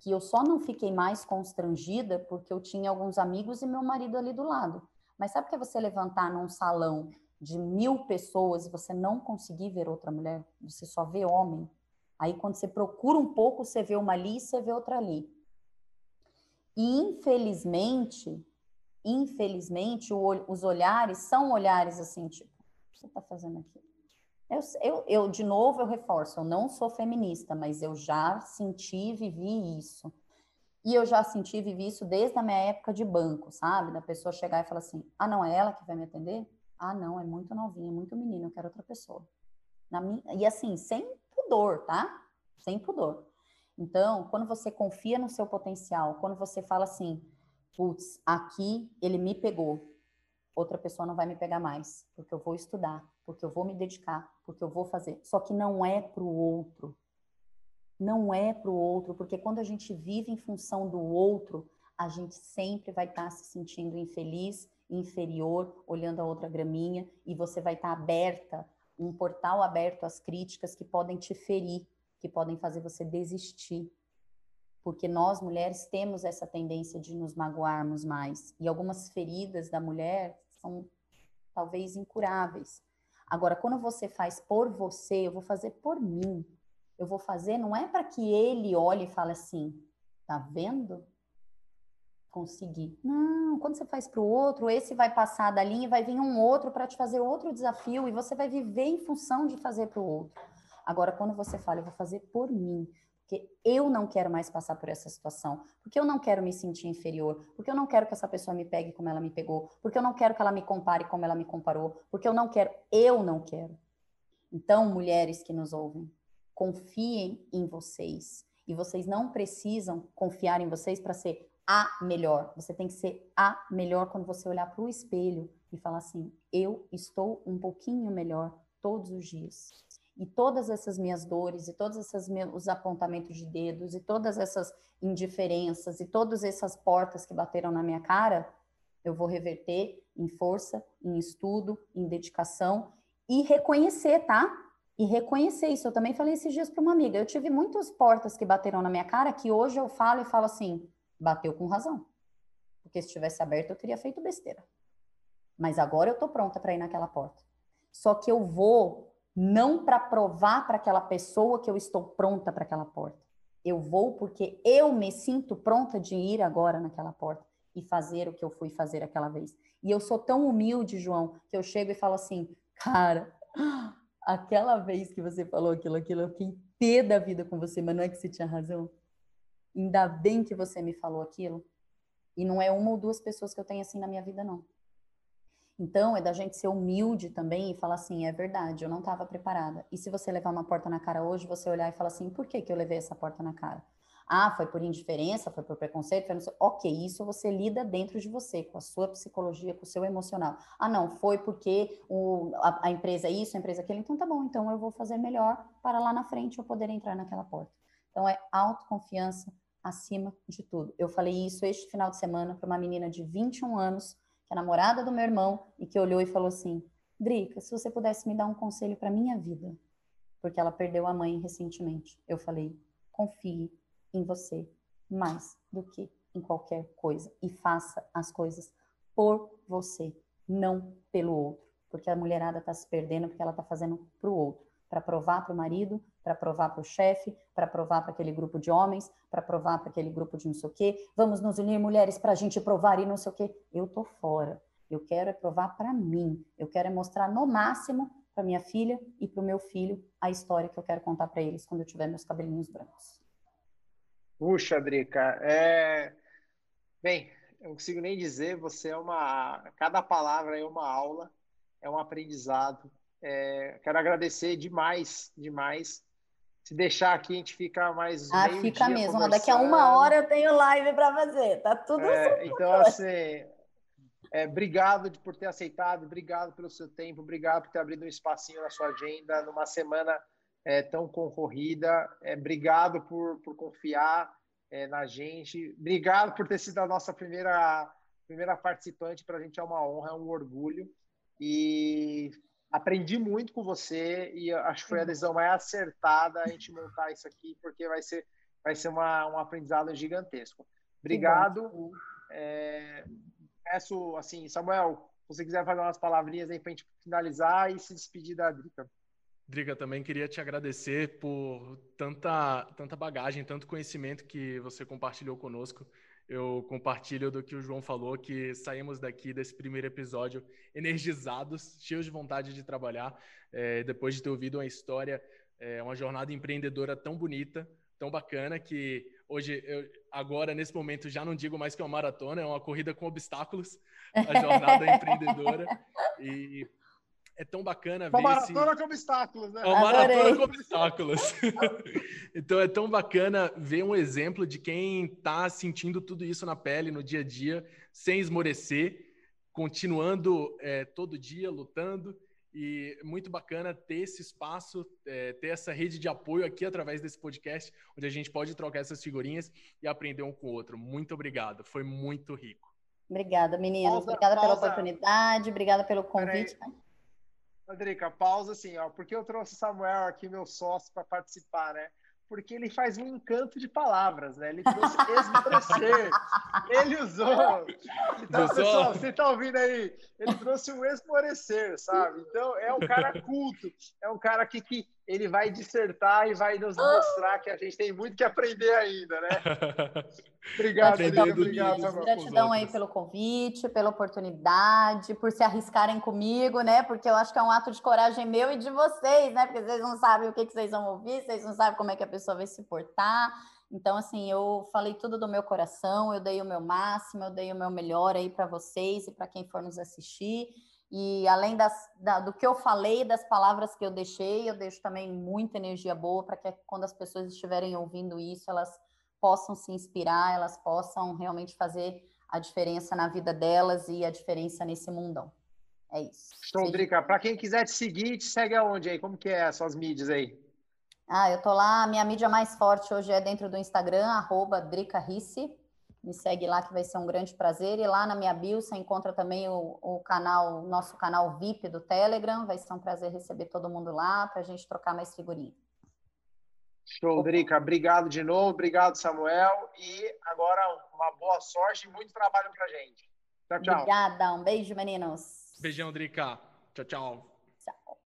que eu só não fiquei mais constrangida porque eu tinha alguns amigos e meu marido ali do lado. Mas sabe o que é você levantar num salão de mil pessoas e você não conseguir ver outra mulher? Você só vê homem. Aí quando você procura um pouco, você vê uma ali e você vê outra ali. E infelizmente, infelizmente, o, os olhares são olhares assim, tipo, o que você está fazendo aqui? Eu, eu, eu, de novo, eu reforço, eu não sou feminista, mas eu já senti e vivi isso. E eu já senti e vivi isso desde a minha época de banco, sabe? Da pessoa chegar e falar assim: ah, não, é ela que vai me atender? Ah, não, é muito novinha, muito menina, eu quero outra pessoa. Minha... E assim, sem pudor, tá? Sem pudor. Então, quando você confia no seu potencial, quando você fala assim, putz, aqui ele me pegou, outra pessoa não vai me pegar mais, porque eu vou estudar, porque eu vou me dedicar, porque eu vou fazer. Só que não é para o outro. Não é para o outro, porque quando a gente vive em função do outro, a gente sempre vai estar tá se sentindo infeliz, inferior, olhando a outra graminha, e você vai estar tá aberta, um portal aberto às críticas que podem te ferir, que podem fazer você desistir. Porque nós, mulheres, temos essa tendência de nos magoarmos mais. E algumas feridas da mulher são talvez incuráveis. Agora, quando você faz por você, eu vou fazer por mim. Eu vou fazer, não é para que ele olhe e fale assim, tá vendo? Consegui. Não, quando você faz para o outro, esse vai passar da linha e vai vir um outro para te fazer outro desafio e você vai viver em função de fazer para o outro. Agora, quando você fala, eu vou fazer por mim, porque eu não quero mais passar por essa situação, porque eu não quero me sentir inferior, porque eu não quero que essa pessoa me pegue como ela me pegou, porque eu não quero que ela me compare como ela me comparou, porque eu não quero, eu não quero. Então, mulheres que nos ouvem, confiem em vocês. E vocês não precisam confiar em vocês para ser a melhor. Você tem que ser a melhor quando você olhar para o espelho e falar assim: eu estou um pouquinho melhor todos os dias. E todas essas minhas dores, e todos esses meus apontamentos de dedos, e todas essas indiferenças, e todas essas portas que bateram na minha cara, eu vou reverter em força, em estudo, em dedicação e reconhecer, tá? E reconhecer isso. Eu também falei esses dias para uma amiga. Eu tive muitas portas que bateram na minha cara que hoje eu falo e falo assim: bateu com razão. Porque se tivesse aberto, eu teria feito besteira. Mas agora eu tô pronta para ir naquela porta. Só que eu vou não para provar para aquela pessoa que eu estou pronta para aquela porta. Eu vou porque eu me sinto pronta de ir agora naquela porta e fazer o que eu fui fazer aquela vez. E eu sou tão humilde, João, que eu chego e falo assim, cara, aquela vez que você falou aquilo, aquilo, eu fiquei pé da vida com você, mas não é que você tinha razão. Ainda bem que você me falou aquilo. E não é uma ou duas pessoas que eu tenho assim na minha vida, não. Então, é da gente ser humilde também e falar assim: é verdade, eu não estava preparada. E se você levar uma porta na cara hoje, você olhar e falar assim: por que, que eu levei essa porta na cara? Ah, foi por indiferença, foi por preconceito, foi sei... Ok, isso você lida dentro de você, com a sua psicologia, com o seu emocional. Ah, não, foi porque o, a, a empresa isso, a empresa aquilo. Então tá bom, então eu vou fazer melhor para lá na frente eu poder entrar naquela porta. Então é autoconfiança acima de tudo. Eu falei isso este final de semana para uma menina de 21 anos que é namorada do meu irmão, e que olhou e falou assim: Drica, se você pudesse me dar um conselho para minha vida, porque ela perdeu a mãe recentemente. Eu falei: confie em você mais do que em qualquer coisa e faça as coisas por você, não pelo outro, porque a mulherada está se perdendo porque ela está fazendo para o outro para provar para o marido, para provar para o chefe, para provar para aquele grupo de homens, para provar para aquele grupo de não sei o quê. Vamos nos unir, mulheres, para a gente provar e não sei o quê. Eu tô fora. Eu quero é provar para mim. Eu quero é mostrar no máximo para minha filha e para o meu filho a história que eu quero contar para eles quando eu tiver meus cabelinhos brancos. Puxa, Drica, é... bem, eu não consigo nem dizer, você é uma. Cada palavra é uma aula, é um aprendizado. É, quero agradecer demais, demais. Se deixar aqui, a gente fica mais. Ah, fica mesmo. Daqui a uma hora eu tenho live para fazer. Tá tudo é, Então, assim, é, obrigado por ter aceitado, obrigado pelo seu tempo, obrigado por ter abrido um espacinho na sua agenda numa semana é, tão concorrida. É, obrigado por, por confiar é, na gente. Obrigado por ter sido a nossa primeira, primeira participante. Para a gente é uma honra, é um orgulho. E aprendi muito com você e acho que foi a decisão mais acertada a gente montar isso aqui, porque vai ser, vai ser uma, um aprendizado gigantesco. Obrigado. É, peço, assim, Samuel, se você quiser fazer umas palavrinhas aí para a gente finalizar e se despedir da Drica. Drica, também queria te agradecer por tanta, tanta bagagem, tanto conhecimento que você compartilhou conosco eu compartilho do que o João falou, que saímos daqui desse primeiro episódio energizados, cheios de vontade de trabalhar, é, depois de ter ouvido uma história, é, uma jornada empreendedora tão bonita, tão bacana, que hoje, eu, agora, nesse momento, já não digo mais que é uma maratona, é uma corrida com obstáculos, a jornada empreendedora. E é tão bacana ver. Uma maratona esse... com obstáculos, né? É uma maratona com obstáculos. então é tão bacana ver um exemplo de quem está sentindo tudo isso na pele, no dia a dia, sem esmorecer, continuando é, todo dia lutando. E muito bacana ter esse espaço, é, ter essa rede de apoio aqui através desse podcast, onde a gente pode trocar essas figurinhas e aprender um com o outro. Muito obrigado, foi muito rico. Obrigada, meninas. Pausa, obrigada pausa. pela oportunidade, obrigada pelo convite. Rodrigo, pausa assim, ó, porque eu trouxe o Samuel aqui, meu sócio, para participar, né? Porque ele faz um encanto de palavras, né? Ele trouxe esmorecer, ele usou. Então, pessoal, você tá ouvindo aí? Ele trouxe um esmorecer, sabe? Então, é um cara culto, é um cara que, que ele vai dissertar e vai nos mostrar que a gente tem muito que aprender ainda, né? Obrigado, Gratidão, obrigado. Gratidão aí pelo convite, pela oportunidade, por se arriscarem comigo, né? Porque eu acho que é um ato de coragem meu e de vocês, né? Porque vocês não sabem o que, que vocês vão ouvir, vocês não sabem como é que a pessoa vai se portar. Então, assim, eu falei tudo do meu coração, eu dei o meu máximo, eu dei o meu melhor aí para vocês e para quem for nos assistir. E além das, da, do que eu falei, das palavras que eu deixei, eu deixo também muita energia boa para que quando as pessoas estiverem ouvindo isso, elas possam se inspirar, elas possam realmente fazer a diferença na vida delas e a diferença nesse mundão. É isso. Drica. Para quem quiser te seguir, te segue aonde aí? Como que é as suas mídias aí? Ah, eu tô lá, minha mídia mais forte hoje é dentro do Instagram, arroba Drica Risse. Me segue lá que vai ser um grande prazer. E lá na minha bio você encontra também o, o canal, o nosso canal VIP do Telegram. Vai ser um prazer receber todo mundo lá para a gente trocar mais figurinha. Show, Drica. Obrigado de novo. Obrigado, Samuel. E agora uma boa sorte e muito trabalho para gente. Tchau, tchau. Obrigada. Um beijo, meninos. Beijão, Drica. Tchau, tchau.